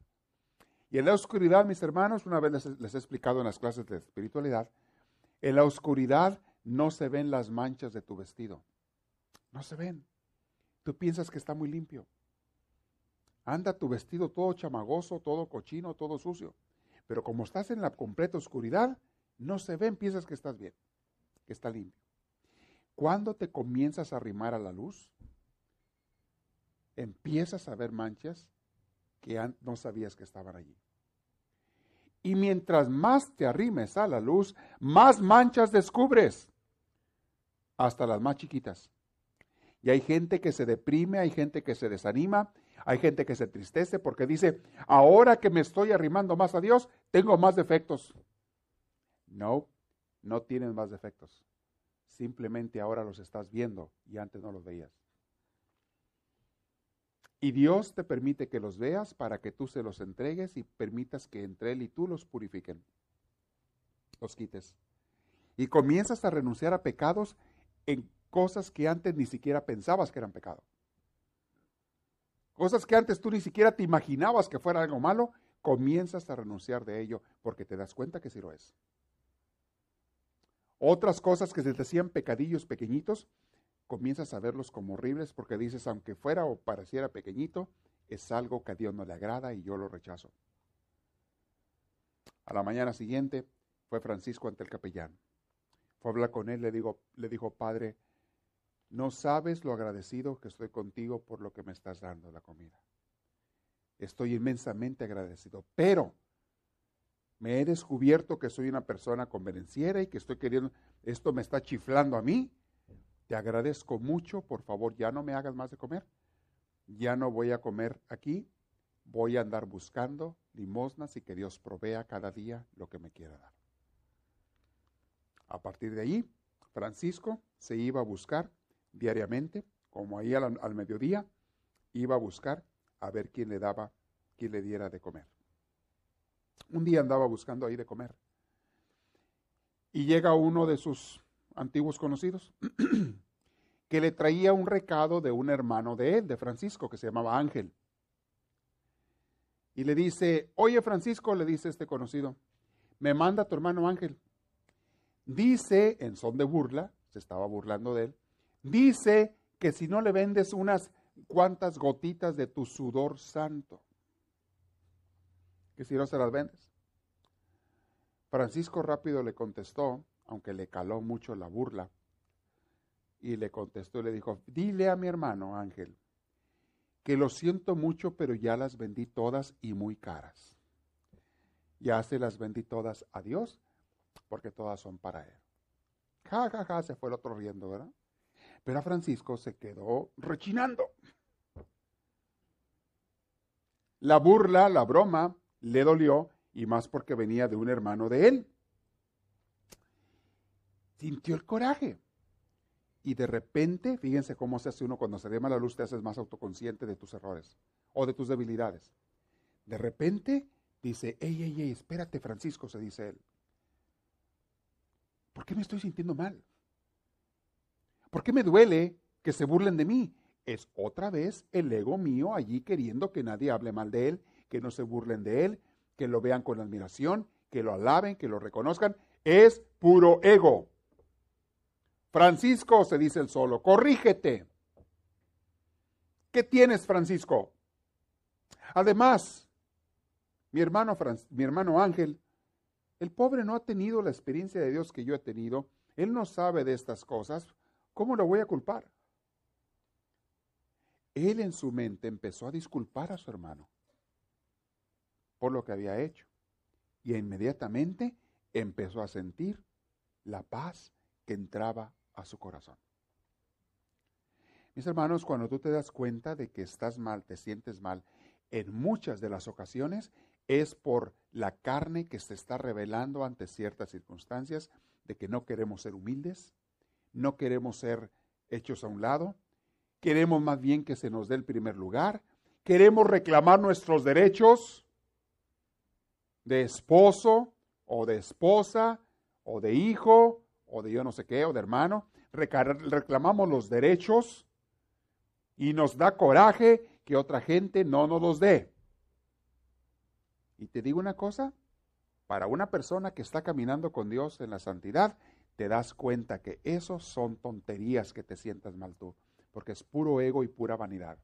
Y en la oscuridad, mis hermanos, una vez les, he explicado en las clases de espiritualidad, en la oscuridad no se ven las manchas de tu vestido. No se ven. Tú piensas que está muy limpio. Anda tu vestido todo chamagoso, todo cochino, todo sucio. Pero como estás en la completa oscuridad, no se ven, piensas que estás bien, que está limpio. Cuando te comienzas a arrimar a la luz, empiezas a ver manchas que no sabías que estaban allí. Y mientras más te arrimes a la luz, más manchas descubres, hasta las más chiquitas. Y hay gente que se deprime, hay gente que se desanima, hay gente que se tristece porque dice, ahora que me estoy arrimando más a Dios, tengo más defectos. No, no tienes más defectos. Simplemente ahora los estás viendo y antes no los veías. Y Dios te permite que los veas para que tú se los entregues y permitas que entre Él y tú los purifiquen, los quites. Y comienzas a renunciar a pecados en cosas que antes ni siquiera pensabas que eran pecado. Cosas que antes tú ni siquiera te imaginabas que fuera algo malo, comienzas a renunciar de ello porque te das cuenta que sí lo es. Otras cosas que se te hacían pecadillos pequeñitos, comienzas a verlos como horribles porque dices, aunque fuera o pareciera pequeñito, es algo que a Dios no le agrada y yo lo rechazo. A la mañana siguiente fue Francisco ante el capellán. Fue a hablar con él, le, digo, le dijo, Padre, no sabes lo agradecido que estoy contigo por lo que me estás dando la comida. Estoy inmensamente agradecido, pero me he descubierto que soy una persona convenenciera y que estoy queriendo, esto me está chiflando a mí. Te agradezco mucho, por favor, ya no me hagas más de comer. Ya no voy a comer aquí, voy a andar buscando limosnas y que Dios provea cada día lo que me quiera dar. A partir de ahí, Francisco se iba a buscar diariamente, como ahí al, al mediodía, iba a buscar a ver quién le daba, quién le diera de comer. Un día andaba buscando ahí de comer. Y llega uno de sus antiguos conocidos que le traía un recado de un hermano de él, de Francisco, que se llamaba Ángel. Y le dice, oye Francisco, le dice este conocido, me manda tu hermano Ángel. Dice, en son de burla, se estaba burlando de él, dice que si no le vendes unas cuantas gotitas de tu sudor santo, que si no se las vendes. Francisco rápido le contestó, aunque le caló mucho la burla, y le contestó y le dijo, dile a mi hermano Ángel, que lo siento mucho, pero ya las vendí todas y muy caras. Ya se las vendí todas a Dios, porque todas son para Él. Ja, ja, ja, se fue el otro riendo, ¿verdad? Pero a Francisco se quedó rechinando. La burla, la broma, le dolió y más porque venía de un hermano de él. Sintió el coraje. Y de repente, fíjense cómo se hace uno cuando se llama la luz, te haces más autoconsciente de tus errores o de tus debilidades. De repente dice, ey, ey, ey, espérate Francisco, se dice él. ¿Por qué me estoy sintiendo mal? ¿Por qué me duele que se burlen de mí? Es otra vez el ego mío allí queriendo que nadie hable mal de él que no se burlen de él, que lo vean con admiración, que lo alaben, que lo reconozcan. Es puro ego. Francisco, se dice el solo, corrígete. ¿Qué tienes, Francisco? Además, mi hermano, mi hermano Ángel, el pobre no ha tenido la experiencia de Dios que yo he tenido. Él no sabe de estas cosas. ¿Cómo lo voy a culpar? Él en su mente empezó a disculpar a su hermano por lo que había hecho. Y inmediatamente empezó a sentir la paz que entraba a su corazón. Mis hermanos, cuando tú te das cuenta de que estás mal, te sientes mal, en muchas de las ocasiones es por la carne que se está revelando ante ciertas circunstancias de que no queremos ser humildes, no queremos ser hechos a un lado, queremos más bien que se nos dé el primer lugar, queremos reclamar nuestros derechos, de esposo o de esposa o de hijo o de yo no sé qué o de hermano, reclamamos los derechos y nos da coraje que otra gente no nos los dé. Y te digo una cosa, para una persona que está caminando con Dios en la santidad, te das cuenta que esos son tonterías que te sientas mal tú, porque es puro ego y pura vanidad.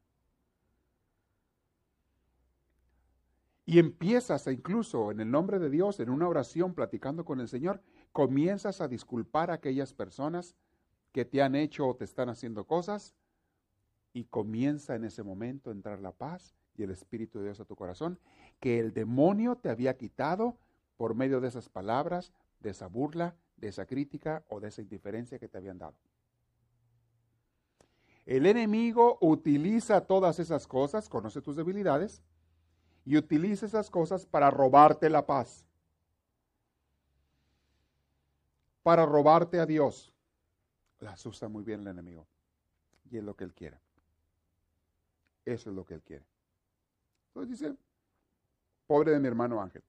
Y empiezas incluso en el nombre de Dios, en una oración platicando con el Señor, comienzas a disculpar a aquellas personas que te han hecho o te están haciendo cosas y comienza en ese momento a entrar la paz y el Espíritu de Dios a tu corazón, que el demonio te había quitado por medio de esas palabras, de esa burla, de esa crítica o de esa indiferencia que te habían dado. El enemigo utiliza todas esas cosas, conoce tus debilidades, y utiliza esas cosas para robarte la paz, para robarte a Dios. Las usa muy bien el enemigo y es lo que él quiere. Eso es lo que él quiere. Entonces dice, pobre de mi hermano Ángel.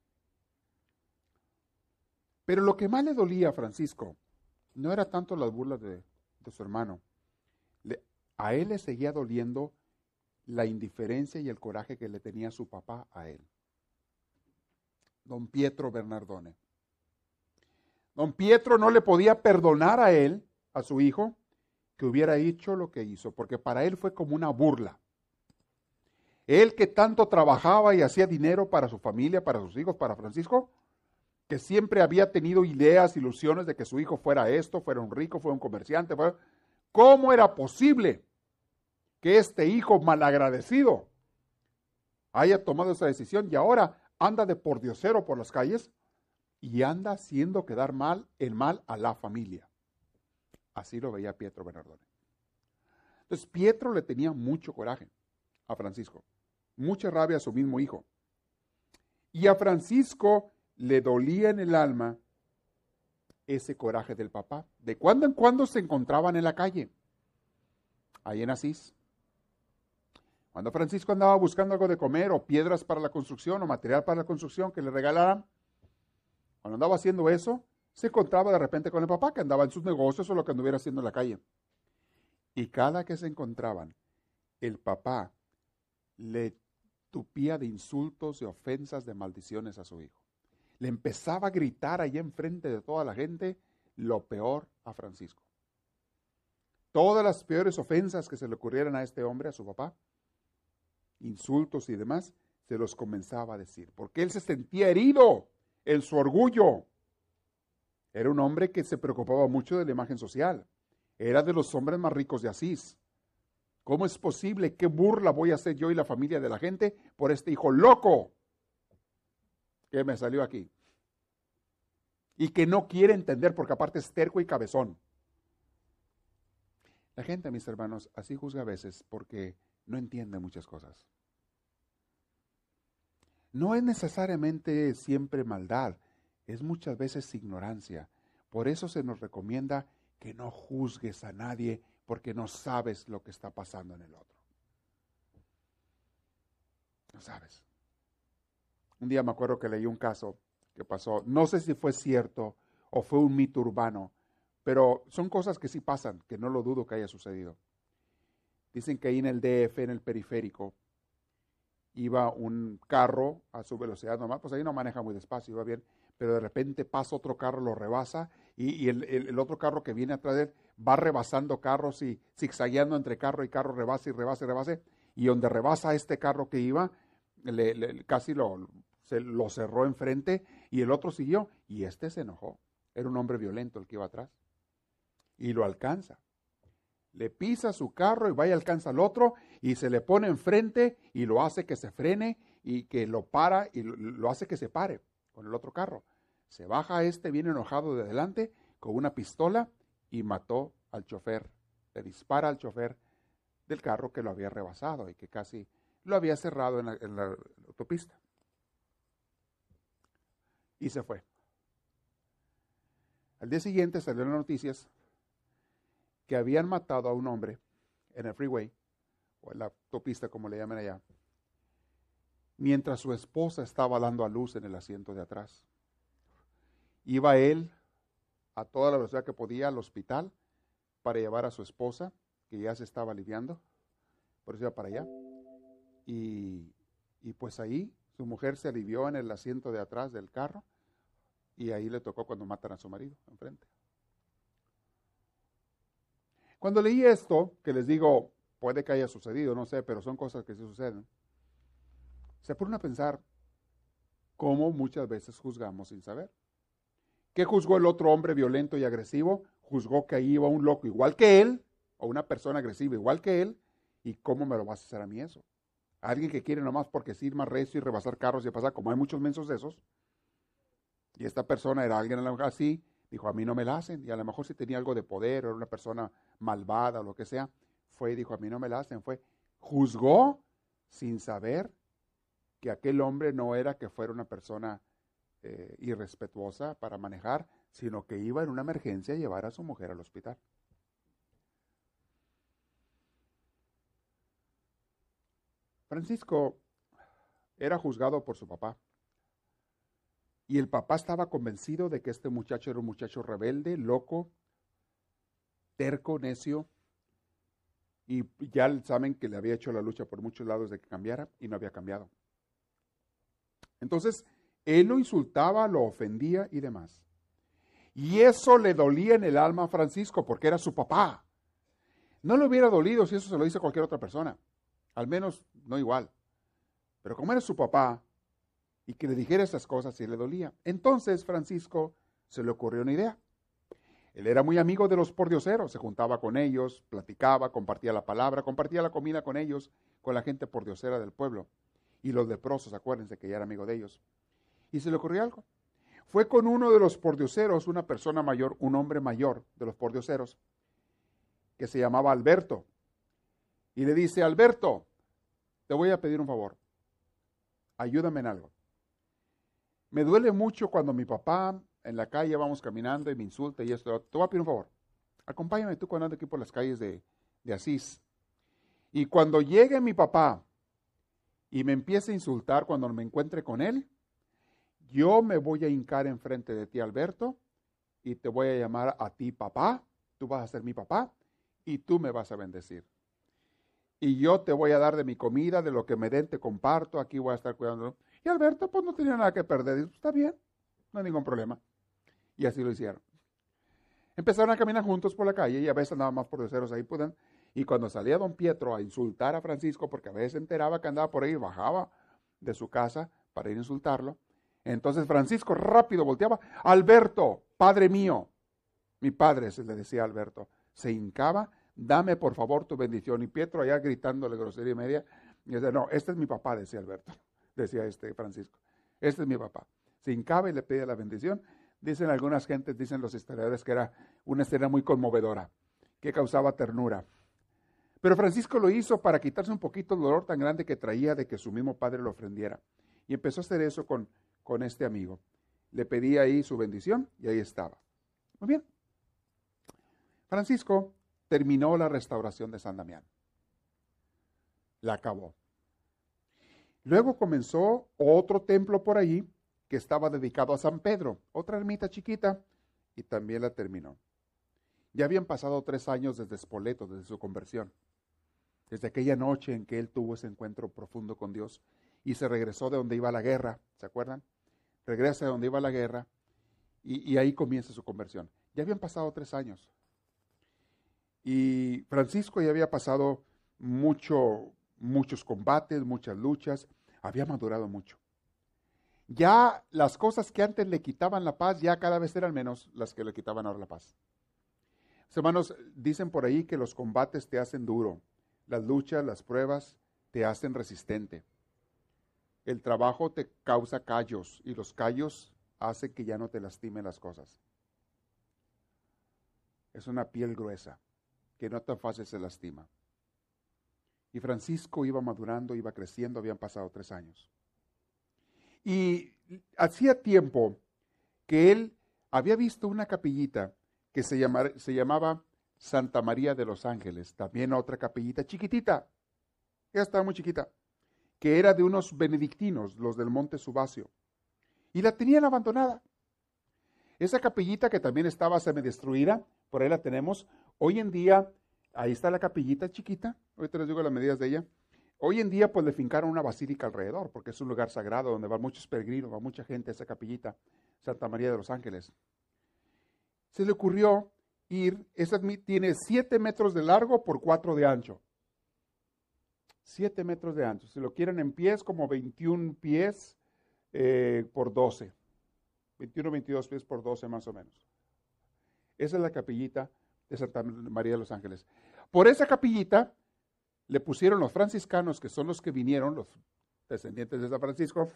Pero lo que más le dolía a Francisco no era tanto las burlas de, su hermano. a él le seguía doliendo la indiferencia y el coraje que le tenía su papá a él. Don Pietro Bernardone. Don Pietro no le podía perdonar a él, a su hijo, que hubiera hecho lo que hizo, porque para él fue como una burla. Él que tanto trabajaba y hacía dinero para su familia, para sus hijos, para Francisco, que siempre había tenido ideas, ilusiones de que su hijo fuera esto, fuera un rico, fuera un comerciante. ¿Cómo era posible que este hijo malagradecido haya tomado esa decisión y ahora anda de pordiosero por las calles, y anda haciendo quedar mal el mal a la familia. Así lo veía Pietro Bernardone. Entonces Pietro le tenía mucho coraje a Francisco, mucha rabia a su mismo hijo. Y a Francisco le dolía en el alma ese coraje del papá. De cuando en cuando se encontraban en la calle, ahí en Asís. Cuando Francisco andaba buscando algo de comer o piedras para la construcción o material para la construcción que le regalaran, cuando andaba haciendo eso, se encontraba de repente con el papá que andaba en sus negocios o lo que anduviera haciendo en la calle. Y cada que se encontraban, el papá le tupía de insultos, de ofensas, de maldiciones a su hijo. Le empezaba a gritar allí enfrente de toda la gente lo peor a Francisco. Todas las peores ofensas que se le ocurrieran a este hombre, a su papá, insultos y demás, se los comenzaba a decir, porque él se sentía herido en su orgullo. Era un hombre que se preocupaba mucho de la imagen social. Era de los hombres más ricos de Asís. ¿Cómo es posible? ¿Qué burla voy a hacer yo y la familia de la gente por este hijo loco que me salió aquí? Y que no quiere entender porque aparte es terco y cabezón. La gente, mis hermanos, así juzga a veces porque no entiende muchas cosas. No es necesariamente siempre maldad, es muchas veces ignorancia. Por eso se nos recomienda que no juzgues a nadie porque no sabes lo que está pasando en el otro. No sabes. Un día me acuerdo que leí un caso que pasó, no sé si fue cierto o fue un mito urbano, pero son cosas que sí pasan, que no lo dudo que haya sucedido. Dicen que ahí en el DF, en el periférico, iba un carro a su velocidad normal, pues ahí no maneja muy despacio, iba bien, pero de repente pasa otro carro, lo rebasa, y, el, otro carro que viene atrás de él va rebasando carros y zigzagueando entre carro y carro, rebasa y rebasa y rebase, y donde rebasa este carro que iba, casi lo, lo cerró enfrente, y el otro siguió, y este se enojó. Era un hombre violento el que iba atrás. Y lo alcanza le pisa su carro y vaya alcanza al otro y se le pone enfrente y lo hace que se frene y que lo para y lo, hace que se pare con el otro carro. Se baja este bien enojado de delante con una pistola y mató al chofer. Le dispara al chofer del carro que lo había rebasado y que casi lo había cerrado en la, autopista. Y se fue. Al día siguiente salió las noticias que habían matado a un hombre en el freeway, o en la autopista como le llaman allá, mientras su esposa estaba dando a luz en el asiento de atrás. Iba él a toda la velocidad que podía al hospital para llevar a su esposa, que ya se estaba aliviando, por eso iba para allá. Y, y pues ahí su mujer se alivió en el asiento de atrás del carro y ahí le tocó cuando matan a su marido enfrente. Cuando leí esto, que les digo, puede que haya sucedido, no sé, pero son cosas que sí suceden, se ponen a pensar cómo muchas veces juzgamos sin saber. ¿Qué juzgó el otro hombre violento y agresivo? Juzgó que ahí iba un loco igual que él, o una persona agresiva igual que él, y cómo me lo vas a hacer a mí eso. Alguien que quiere nomás porque sí más recio y rebasar carros y pasar, como hay muchos mensos de esos, y esta persona era alguien así, Dijo, a mí no me la hacen. Y a lo mejor si tenía algo de poder, era una persona malvada o lo que sea, fue y dijo, a mí no me la hacen. Fue, juzgó sin saber que aquel hombre no era que fuera una persona eh, irrespetuosa para manejar, sino que iba en una emergencia a llevar a su mujer al hospital. Francisco era juzgado por su papá. Y el papá estaba convencido de que este muchacho era un muchacho rebelde, loco, terco, necio. Y ya saben que le había hecho la lucha por muchos lados de que cambiara y no había cambiado. Entonces, él lo insultaba, lo ofendía y demás. Y eso le dolía en el alma a Francisco porque era su papá. No le hubiera dolido si eso se lo dice cualquier otra persona. Al menos no igual. Pero como era su papá, y que le dijera esas cosas si le dolía. Entonces Francisco se le ocurrió una idea. Él era muy amigo de los pordioseros, se juntaba con ellos, platicaba, compartía la palabra, compartía la comida con ellos, con la gente pordiosera del pueblo. Y los leprosos, acuérdense que ya era amigo de ellos. Y se le ocurrió algo. fue con uno de los pordioseros, una persona mayor, un hombre mayor de los pordioseros, que se llamaba Alberto. Y le dice, Alberto, te voy a pedir un favor, ayúdame en algo. Me duele mucho cuando mi papá en la calle vamos caminando y me insulta y esto. Te voy a pedir un favor. Acompáñame tú cuando ando aquí por las calles de, de Asís. Y cuando llegue mi papá y me empiece a insultar cuando me encuentre con él, yo me voy a hincar enfrente de ti, Alberto, y te voy a llamar a ti papá, tú vas a ser mi papá, y tú me vas a bendecir. Y yo te voy a dar de mi comida, de lo que me den, te comparto, aquí voy a estar cuidando. Y Alberto, pues no tenía nada que perder. Dice, está bien, no hay ningún problema. Y así lo hicieron. Empezaron a caminar juntos por la calle y a veces nada más por deseos ahí pueden. Y cuando salía don Pietro a insultar a Francisco, porque a veces enteraba que andaba por ahí, bajaba de su casa para ir a insultarlo. Entonces Francisco rápido volteaba, Alberto, padre mío, mi padre, se le decía a Alberto, se hincaba, dame por favor tu bendición. Y Pietro allá gritándole grosería y media, y decía, no, este es mi papá, decía Alberto, decía este Francisco, este es mi papá. Se hincaba y le pedía la bendición. Dicen algunas gentes, dicen los historiadores, que era una escena muy conmovedora, que causaba ternura. Pero Francisco lo hizo para quitarse un poquito el dolor tan grande que traía de que su mismo padre lo ofendiera. Y empezó a hacer eso con, con este amigo. Le pedí ahí su bendición y ahí estaba. Muy bien. Francisco terminó la restauración de San Damián. La acabó. Luego comenzó otro templo por allí que estaba dedicado a San Pedro, otra ermita chiquita, y también la terminó. Ya habían pasado tres años desde Espoleto, desde su conversión, desde aquella noche en que él tuvo ese encuentro profundo con Dios y se regresó de donde iba la guerra, ¿se acuerdan? Regresa de donde iba la guerra y, y ahí comienza su conversión. Ya habían pasado tres años. Y Francisco ya había pasado mucho, muchos combates, muchas luchas, había madurado mucho ya las cosas que antes le quitaban la paz, ya cada vez eran menos las que le quitaban ahora la paz. Hermanos, dicen por ahí que los combates te hacen duro, las luchas, las pruebas te hacen resistente. El trabajo te causa callos y los callos hacen que ya no te lastimen las cosas. Es una piel gruesa que no tan fácil se lastima. Y Francisco iba madurando, iba creciendo, habían pasado tres años. Y hacía tiempo que él había visto una capillita que se, llamaba Santa María de los Ángeles, también otra capillita chiquitita, ya estaba muy chiquita, que era de unos benedictinos, los del Monte Subacio, y la tenían abandonada. Esa capillita que también estaba semidestruida, por ahí la tenemos, hoy en día, ahí está la capillita chiquita, ahorita les digo las medidas de ella, Hoy en día pues le fincaron una basílica alrededor, porque es un lugar sagrado donde van muchos peregrinos, va mucha gente a esa capillita, Santa María de los Ángeles. Se le ocurrió ir, esa tiene 7 metros de largo por 4 de ancho. 7 metros de ancho. Si lo quieren en pies, como 21 pies eh, por 12. 21, 22 pies por 12 más o menos. Esa es la capillita de Santa María de los Ángeles. Por esa capillita le pusieron los franciscanos, que son los que vinieron, los descendientes de San Francisco,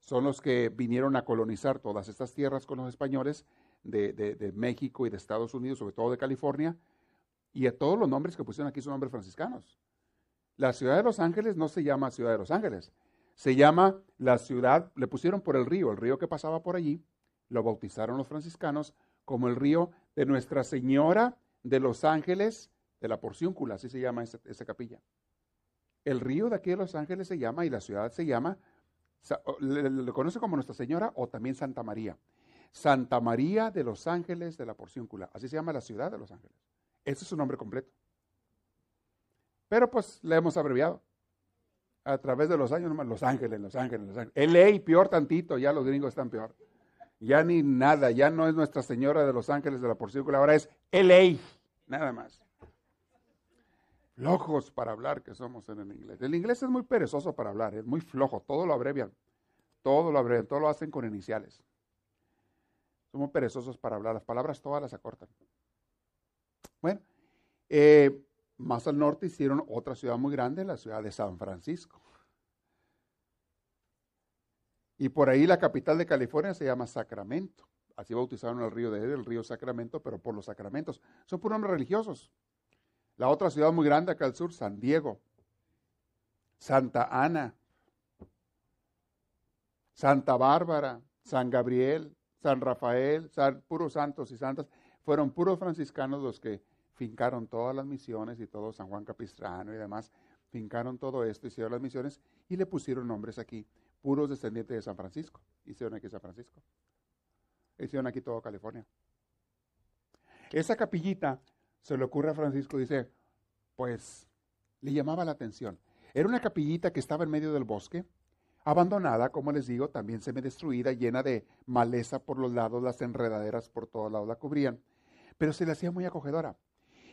son los que vinieron a colonizar todas estas tierras con los españoles de, México y de Estados Unidos, sobre todo de California, y a todos los nombres que pusieron aquí son nombres franciscanos. La ciudad de Los Ángeles no se llama ciudad de Los Ángeles, se llama la ciudad, le pusieron por el río, el río que pasaba por allí, lo bautizaron los franciscanos como el río de Nuestra Señora de Los Ángeles de la Porciúncula, así se llama esa capilla. El río de aquí de Los Ángeles se llama y la ciudad se llama, le, conoce como Nuestra Señora o también Santa María. Santa María de Los Ángeles de la Porciúncula, así se llama la ciudad de Los Ángeles. Ese es su nombre completo. Pero pues le hemos abreviado. A través de los años, Los Ángeles, Los Ángeles, Los Ángeles. LA, peor tantito, ya los gringos están peor. Ya ni nada, ya no es Nuestra Señora de Los Ángeles de la Porciúncula, ahora es LA, nada más flojos para hablar que somos en el inglés. El inglés es muy perezoso para hablar, es muy flojo, todo lo abrevian, todo lo abrevian, todo lo hacen con iniciales. Somos perezosos para hablar, las palabras todas las acortan. Bueno, eh, más al norte hicieron otra ciudad muy grande, la ciudad de San Francisco. Y por ahí la capital de California se llama Sacramento. Así bautizaron el río de él, el río Sacramento, pero por los sacramentos. Son puros nombres religiosos. La otra ciudad muy grande acá al sur, San Diego. Santa Ana. Santa Bárbara. San Gabriel. San Rafael. puros santos y santas. Fueron puros franciscanos los que fincaron todas las misiones y todo San Juan Capistrano y demás. Fincaron todo esto, hicieron las misiones y le pusieron nombres aquí puros descendientes de San Francisco. Hicieron aquí San Francisco. Hicieron aquí todo California. Esa capillita se le ocurre a Francisco, dice, pues le llamaba la atención. Era una capillita que estaba en medio del bosque, abandonada, como les digo, también semi-destruida, llena de maleza por los lados, las enredaderas por todos lados la cubrían, pero se le hacía muy acogedora.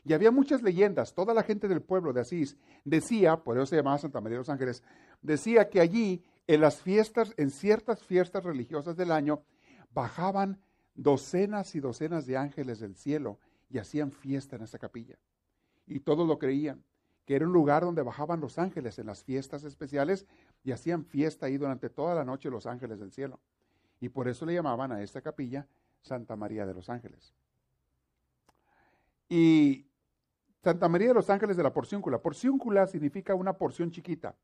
Y había muchas leyendas, toda la gente del pueblo de Asís decía, por eso se llamaba Santa María de los Ángeles, decía que allí en las fiestas, en ciertas fiestas religiosas del año, bajaban docenas y docenas de ángeles del cielo y hacían fiesta en esa capilla. Y todos lo creían, que era un lugar donde bajaban los ángeles en las fiestas especiales y hacían fiesta ahí durante toda la noche los ángeles del cielo. Y por eso le llamaban a esta capilla Santa María de los Ángeles. Y Santa María de los Ángeles de la Porciúncula. Porciúncula significa una porción chiquita.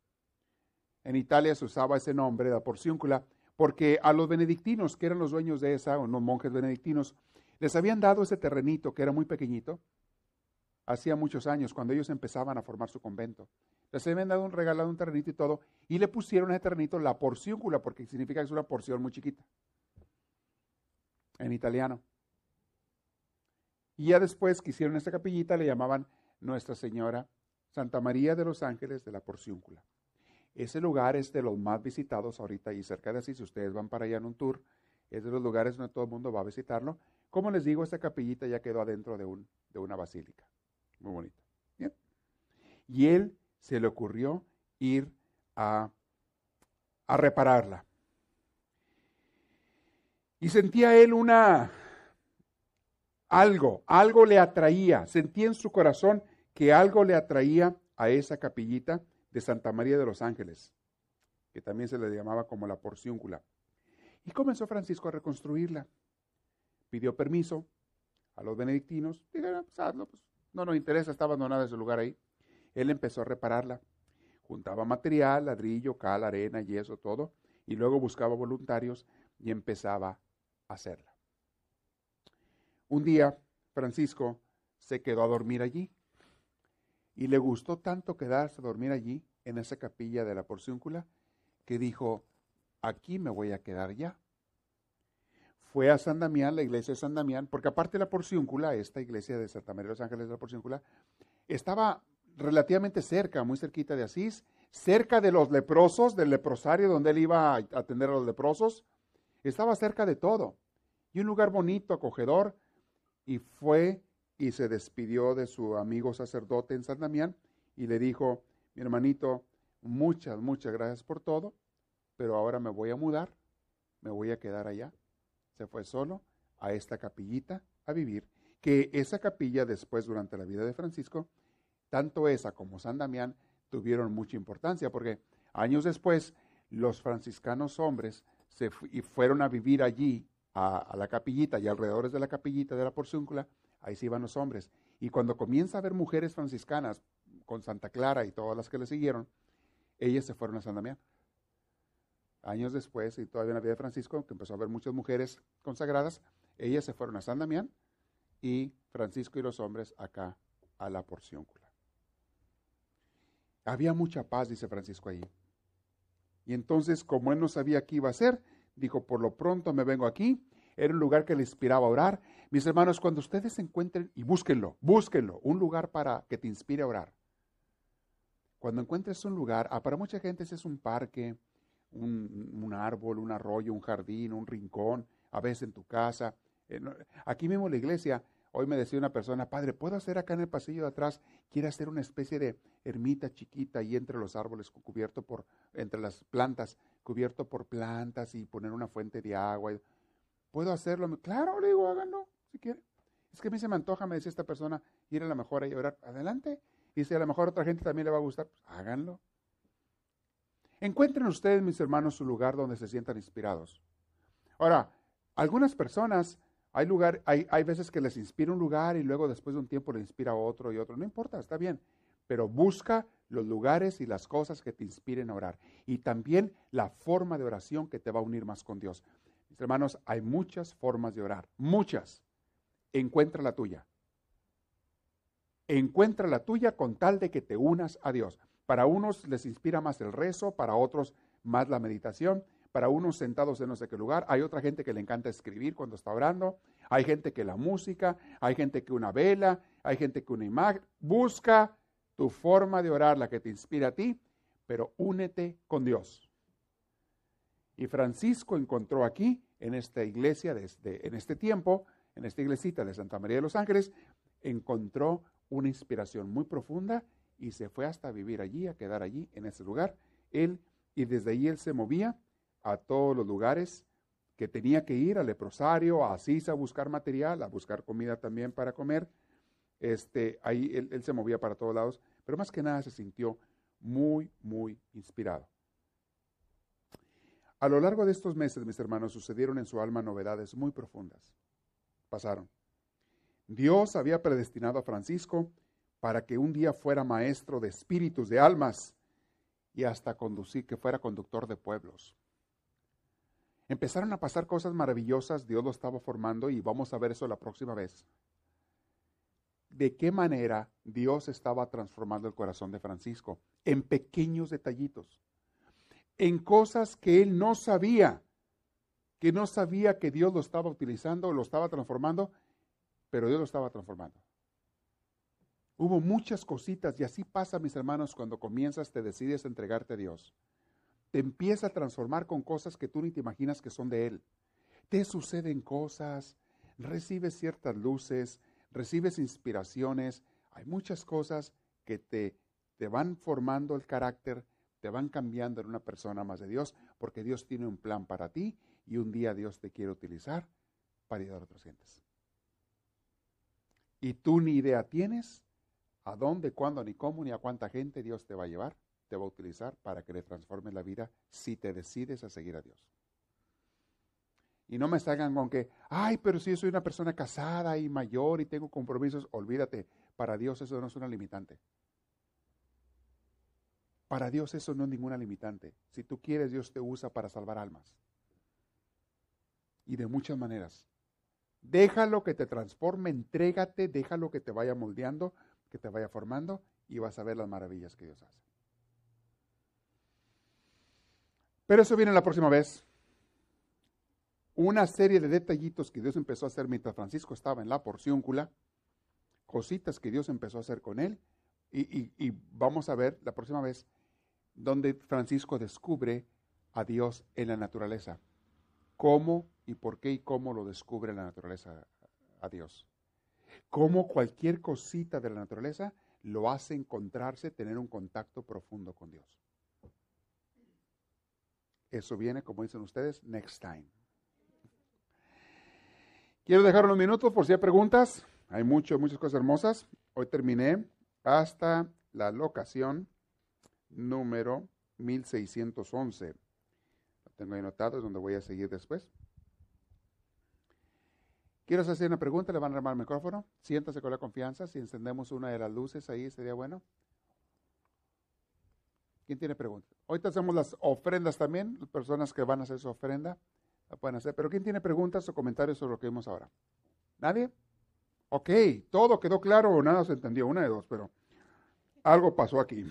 En Italia se usaba ese nombre, la porciúncula, porque a los benedictinos, que eran los dueños de esa, o no monjes benedictinos, les habían dado ese terrenito que era muy pequeñito, hacía muchos años, cuando ellos empezaban a formar su convento. Les habían dado un regalado un terrenito y todo, y le pusieron a ese terrenito la porciúncula, porque significa que es una porción muy chiquita, en italiano. Y ya después que hicieron esta capillita, le llamaban Nuestra Señora Santa María de los Ángeles de la Porciúncula. Ese lugar es de los más visitados ahorita y cerca de así, si ustedes van para allá en un tour, es de los lugares donde todo el mundo va a visitarlo. Como les digo, esta capillita ya quedó adentro de, un, de una basílica. Muy bonita. Y él se le ocurrió ir a, a repararla. Y sentía él una, algo, algo le atraía, sentía en su corazón que algo le atraía a esa capillita de Santa María de los Ángeles, que también se le llamaba como la porciúncula. Y comenzó Francisco a reconstruirla. Pidió permiso a los benedictinos, dijeron, pues, pues no nos interesa, está abandonada ese lugar ahí. Él empezó a repararla. Juntaba material, ladrillo, cal, arena, yeso, todo, y luego buscaba voluntarios y empezaba a hacerla. Un día, Francisco se quedó a dormir allí y le gustó tanto quedarse a dormir allí, en esa capilla de la porciúncula, que dijo, aquí me voy a quedar ya. Fue a San Damián, la iglesia de San Damián, porque aparte la porciúncula, esta iglesia de Santa María de los Ángeles de la porciúncula, estaba relativamente cerca, muy cerquita de Asís, cerca de los leprosos, del leprosario donde él iba a atender a los leprosos, estaba cerca de todo. Y un lugar bonito, acogedor, y fue y se despidió de su amigo sacerdote en San Damián y le dijo, mi hermanito, muchas, muchas gracias por todo, pero ahora me voy a mudar, me voy a quedar allá. Se fue solo a esta capillita a vivir, que esa capilla después durante la vida de Francisco, tanto esa como San Damián tuvieron mucha importancia, porque años después los franciscanos hombres se y fueron a vivir allí, a, la capillita y alrededor de la capillita de la porciúncula, ahí sí iban los hombres. Y cuando comienza a haber mujeres franciscanas, con Santa Clara y todas las que le siguieron, ellas se fueron a San Damián. Años después, y todavía en la vida de Francisco, que empezó a haber muchas mujeres consagradas, ellas se fueron a San Damián y Francisco y los hombres acá a la porcióncula. Había mucha paz, dice Francisco ahí. Y entonces, como él no sabía qué iba a hacer, dijo, por lo pronto me vengo aquí. Era un lugar que le inspiraba a orar. Mis hermanos, cuando ustedes se encuentren, y búsquenlo, búsquenlo, un lugar para que te inspire a orar. Cuando encuentres un lugar, ah, para mucha gente ese es un parque, un, árbol, un arroyo, un jardín, un rincón, a veces en tu casa. Eh, aquí mismo la iglesia, hoy me decía una persona, padre, ¿puedo hacer acá en el pasillo de atrás? Quiere hacer una especie de ermita chiquita ahí entre los árboles, cubierto por, entre las plantas, cubierto por plantas y poner una fuente de agua. ¿Puedo hacerlo? Claro, le digo, háganlo, si quiere. Es que a mí se me antoja, me decía esta persona, ir a la mejor a orar. Adelante. Y si a lo mejor otra gente también le va a gustar, pues háganlo. Encuentren ustedes, mis hermanos, su lugar donde se sientan inspirados. Ahora, algunas personas, hay, lugar, hay, hay veces que les inspira un lugar y luego después de un tiempo le inspira otro y otro. No importa, está bien. Pero busca los lugares y las cosas que te inspiren a orar. Y también la forma de oración que te va a unir más con Dios. Mis hermanos, hay muchas formas de orar, muchas. Encuentra la tuya. Encuentra la tuya con tal de que te unas a Dios. Para unos les inspira más el rezo, para otros más la meditación, para unos sentados en no sé qué lugar. Hay otra gente que le encanta escribir cuando está orando. Hay gente que la música, hay gente que una vela, hay gente que una imagen. Busca tu forma de orar, la que te inspira a ti, pero únete con Dios. Y Francisco encontró aquí, en esta iglesia, desde, en este tiempo, en esta iglesita de Santa María de los Ángeles, encontró una inspiración muy profunda y se fue hasta vivir allí, a quedar allí, en ese lugar. Él, y desde allí él se movía a todos los lugares que tenía que ir, al leprosario, a Asís a buscar material, a buscar comida también para comer. Este, ahí él, él se movía para todos lados, pero más que nada se sintió muy, muy inspirado. A lo largo de estos meses, mis hermanos, sucedieron en su alma novedades muy profundas. Pasaron. Dios había predestinado a Francisco para que un día fuera maestro de espíritus, de almas, y hasta conducir, que fuera conductor de pueblos. Empezaron a pasar cosas maravillosas, Dios lo estaba formando y vamos a ver eso la próxima vez. De qué manera Dios estaba transformando el corazón de Francisco en pequeños detallitos, en cosas que él no sabía, que no sabía que Dios lo estaba utilizando, lo estaba transformando, pero Dios lo estaba transformando. Hubo muchas cositas y así pasa, mis hermanos, cuando comienzas, te decides a entregarte a Dios. Te empieza a transformar con cosas que tú ni te imaginas que son de Él. Te suceden cosas, recibes ciertas luces, recibes inspiraciones, hay muchas cosas que te, te van formando el carácter, te van cambiando en una persona más de Dios, porque Dios tiene un plan para ti y un día Dios te quiere utilizar para ayudar a otros gentes. Y tú ni idea tienes a dónde, cuándo, ni cómo, ni a cuánta gente Dios te va a llevar, te va a utilizar para que le transformes la vida si te decides a seguir a Dios. Y no me salgan con que, ay, pero si yo soy una persona casada y mayor y tengo compromisos, olvídate, para Dios eso no es una limitante. Para Dios eso no es ninguna limitante. Si tú quieres, Dios te usa para salvar almas. Y de muchas maneras. Déjalo que te transforme, entrégate, déjalo que te vaya moldeando, que te vaya formando y vas a ver las maravillas que Dios hace. Pero eso viene la próxima vez. Una serie de detallitos que Dios empezó a hacer mientras Francisco estaba en la porcióncula, cositas que Dios empezó a hacer con él, y, y vamos a ver la próxima vez donde Francisco descubre a Dios en la naturaleza. ¿Cómo y por qué y cómo lo descubre la naturaleza a Dios? Cómo cualquier cosita de la naturaleza lo hace encontrarse, tener un contacto profundo con Dios. Eso viene, como dicen ustedes, next time. Quiero dejar unos minutos por si hay preguntas. Hay mucho, muchas cosas hermosas. Hoy terminé hasta la locación número 1611. Lo tengo ahí anotado, es donde voy a seguir después. ¿Quieres hacer una pregunta? Le van a armar el micrófono. Siéntase con la confianza. Si encendemos una de las luces ahí, sería bueno. ¿Quién tiene preguntas? Ahorita hacemos las ofrendas también. Las personas que van a hacer su ofrenda la pueden hacer. Pero ¿quién tiene preguntas o comentarios sobre lo que vimos ahora? ¿Nadie? Ok, todo quedó claro o nada se entendió. Una de dos, pero algo pasó aquí.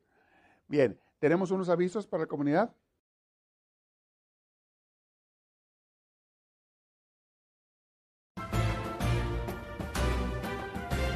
Bien, ¿tenemos unos avisos para la comunidad?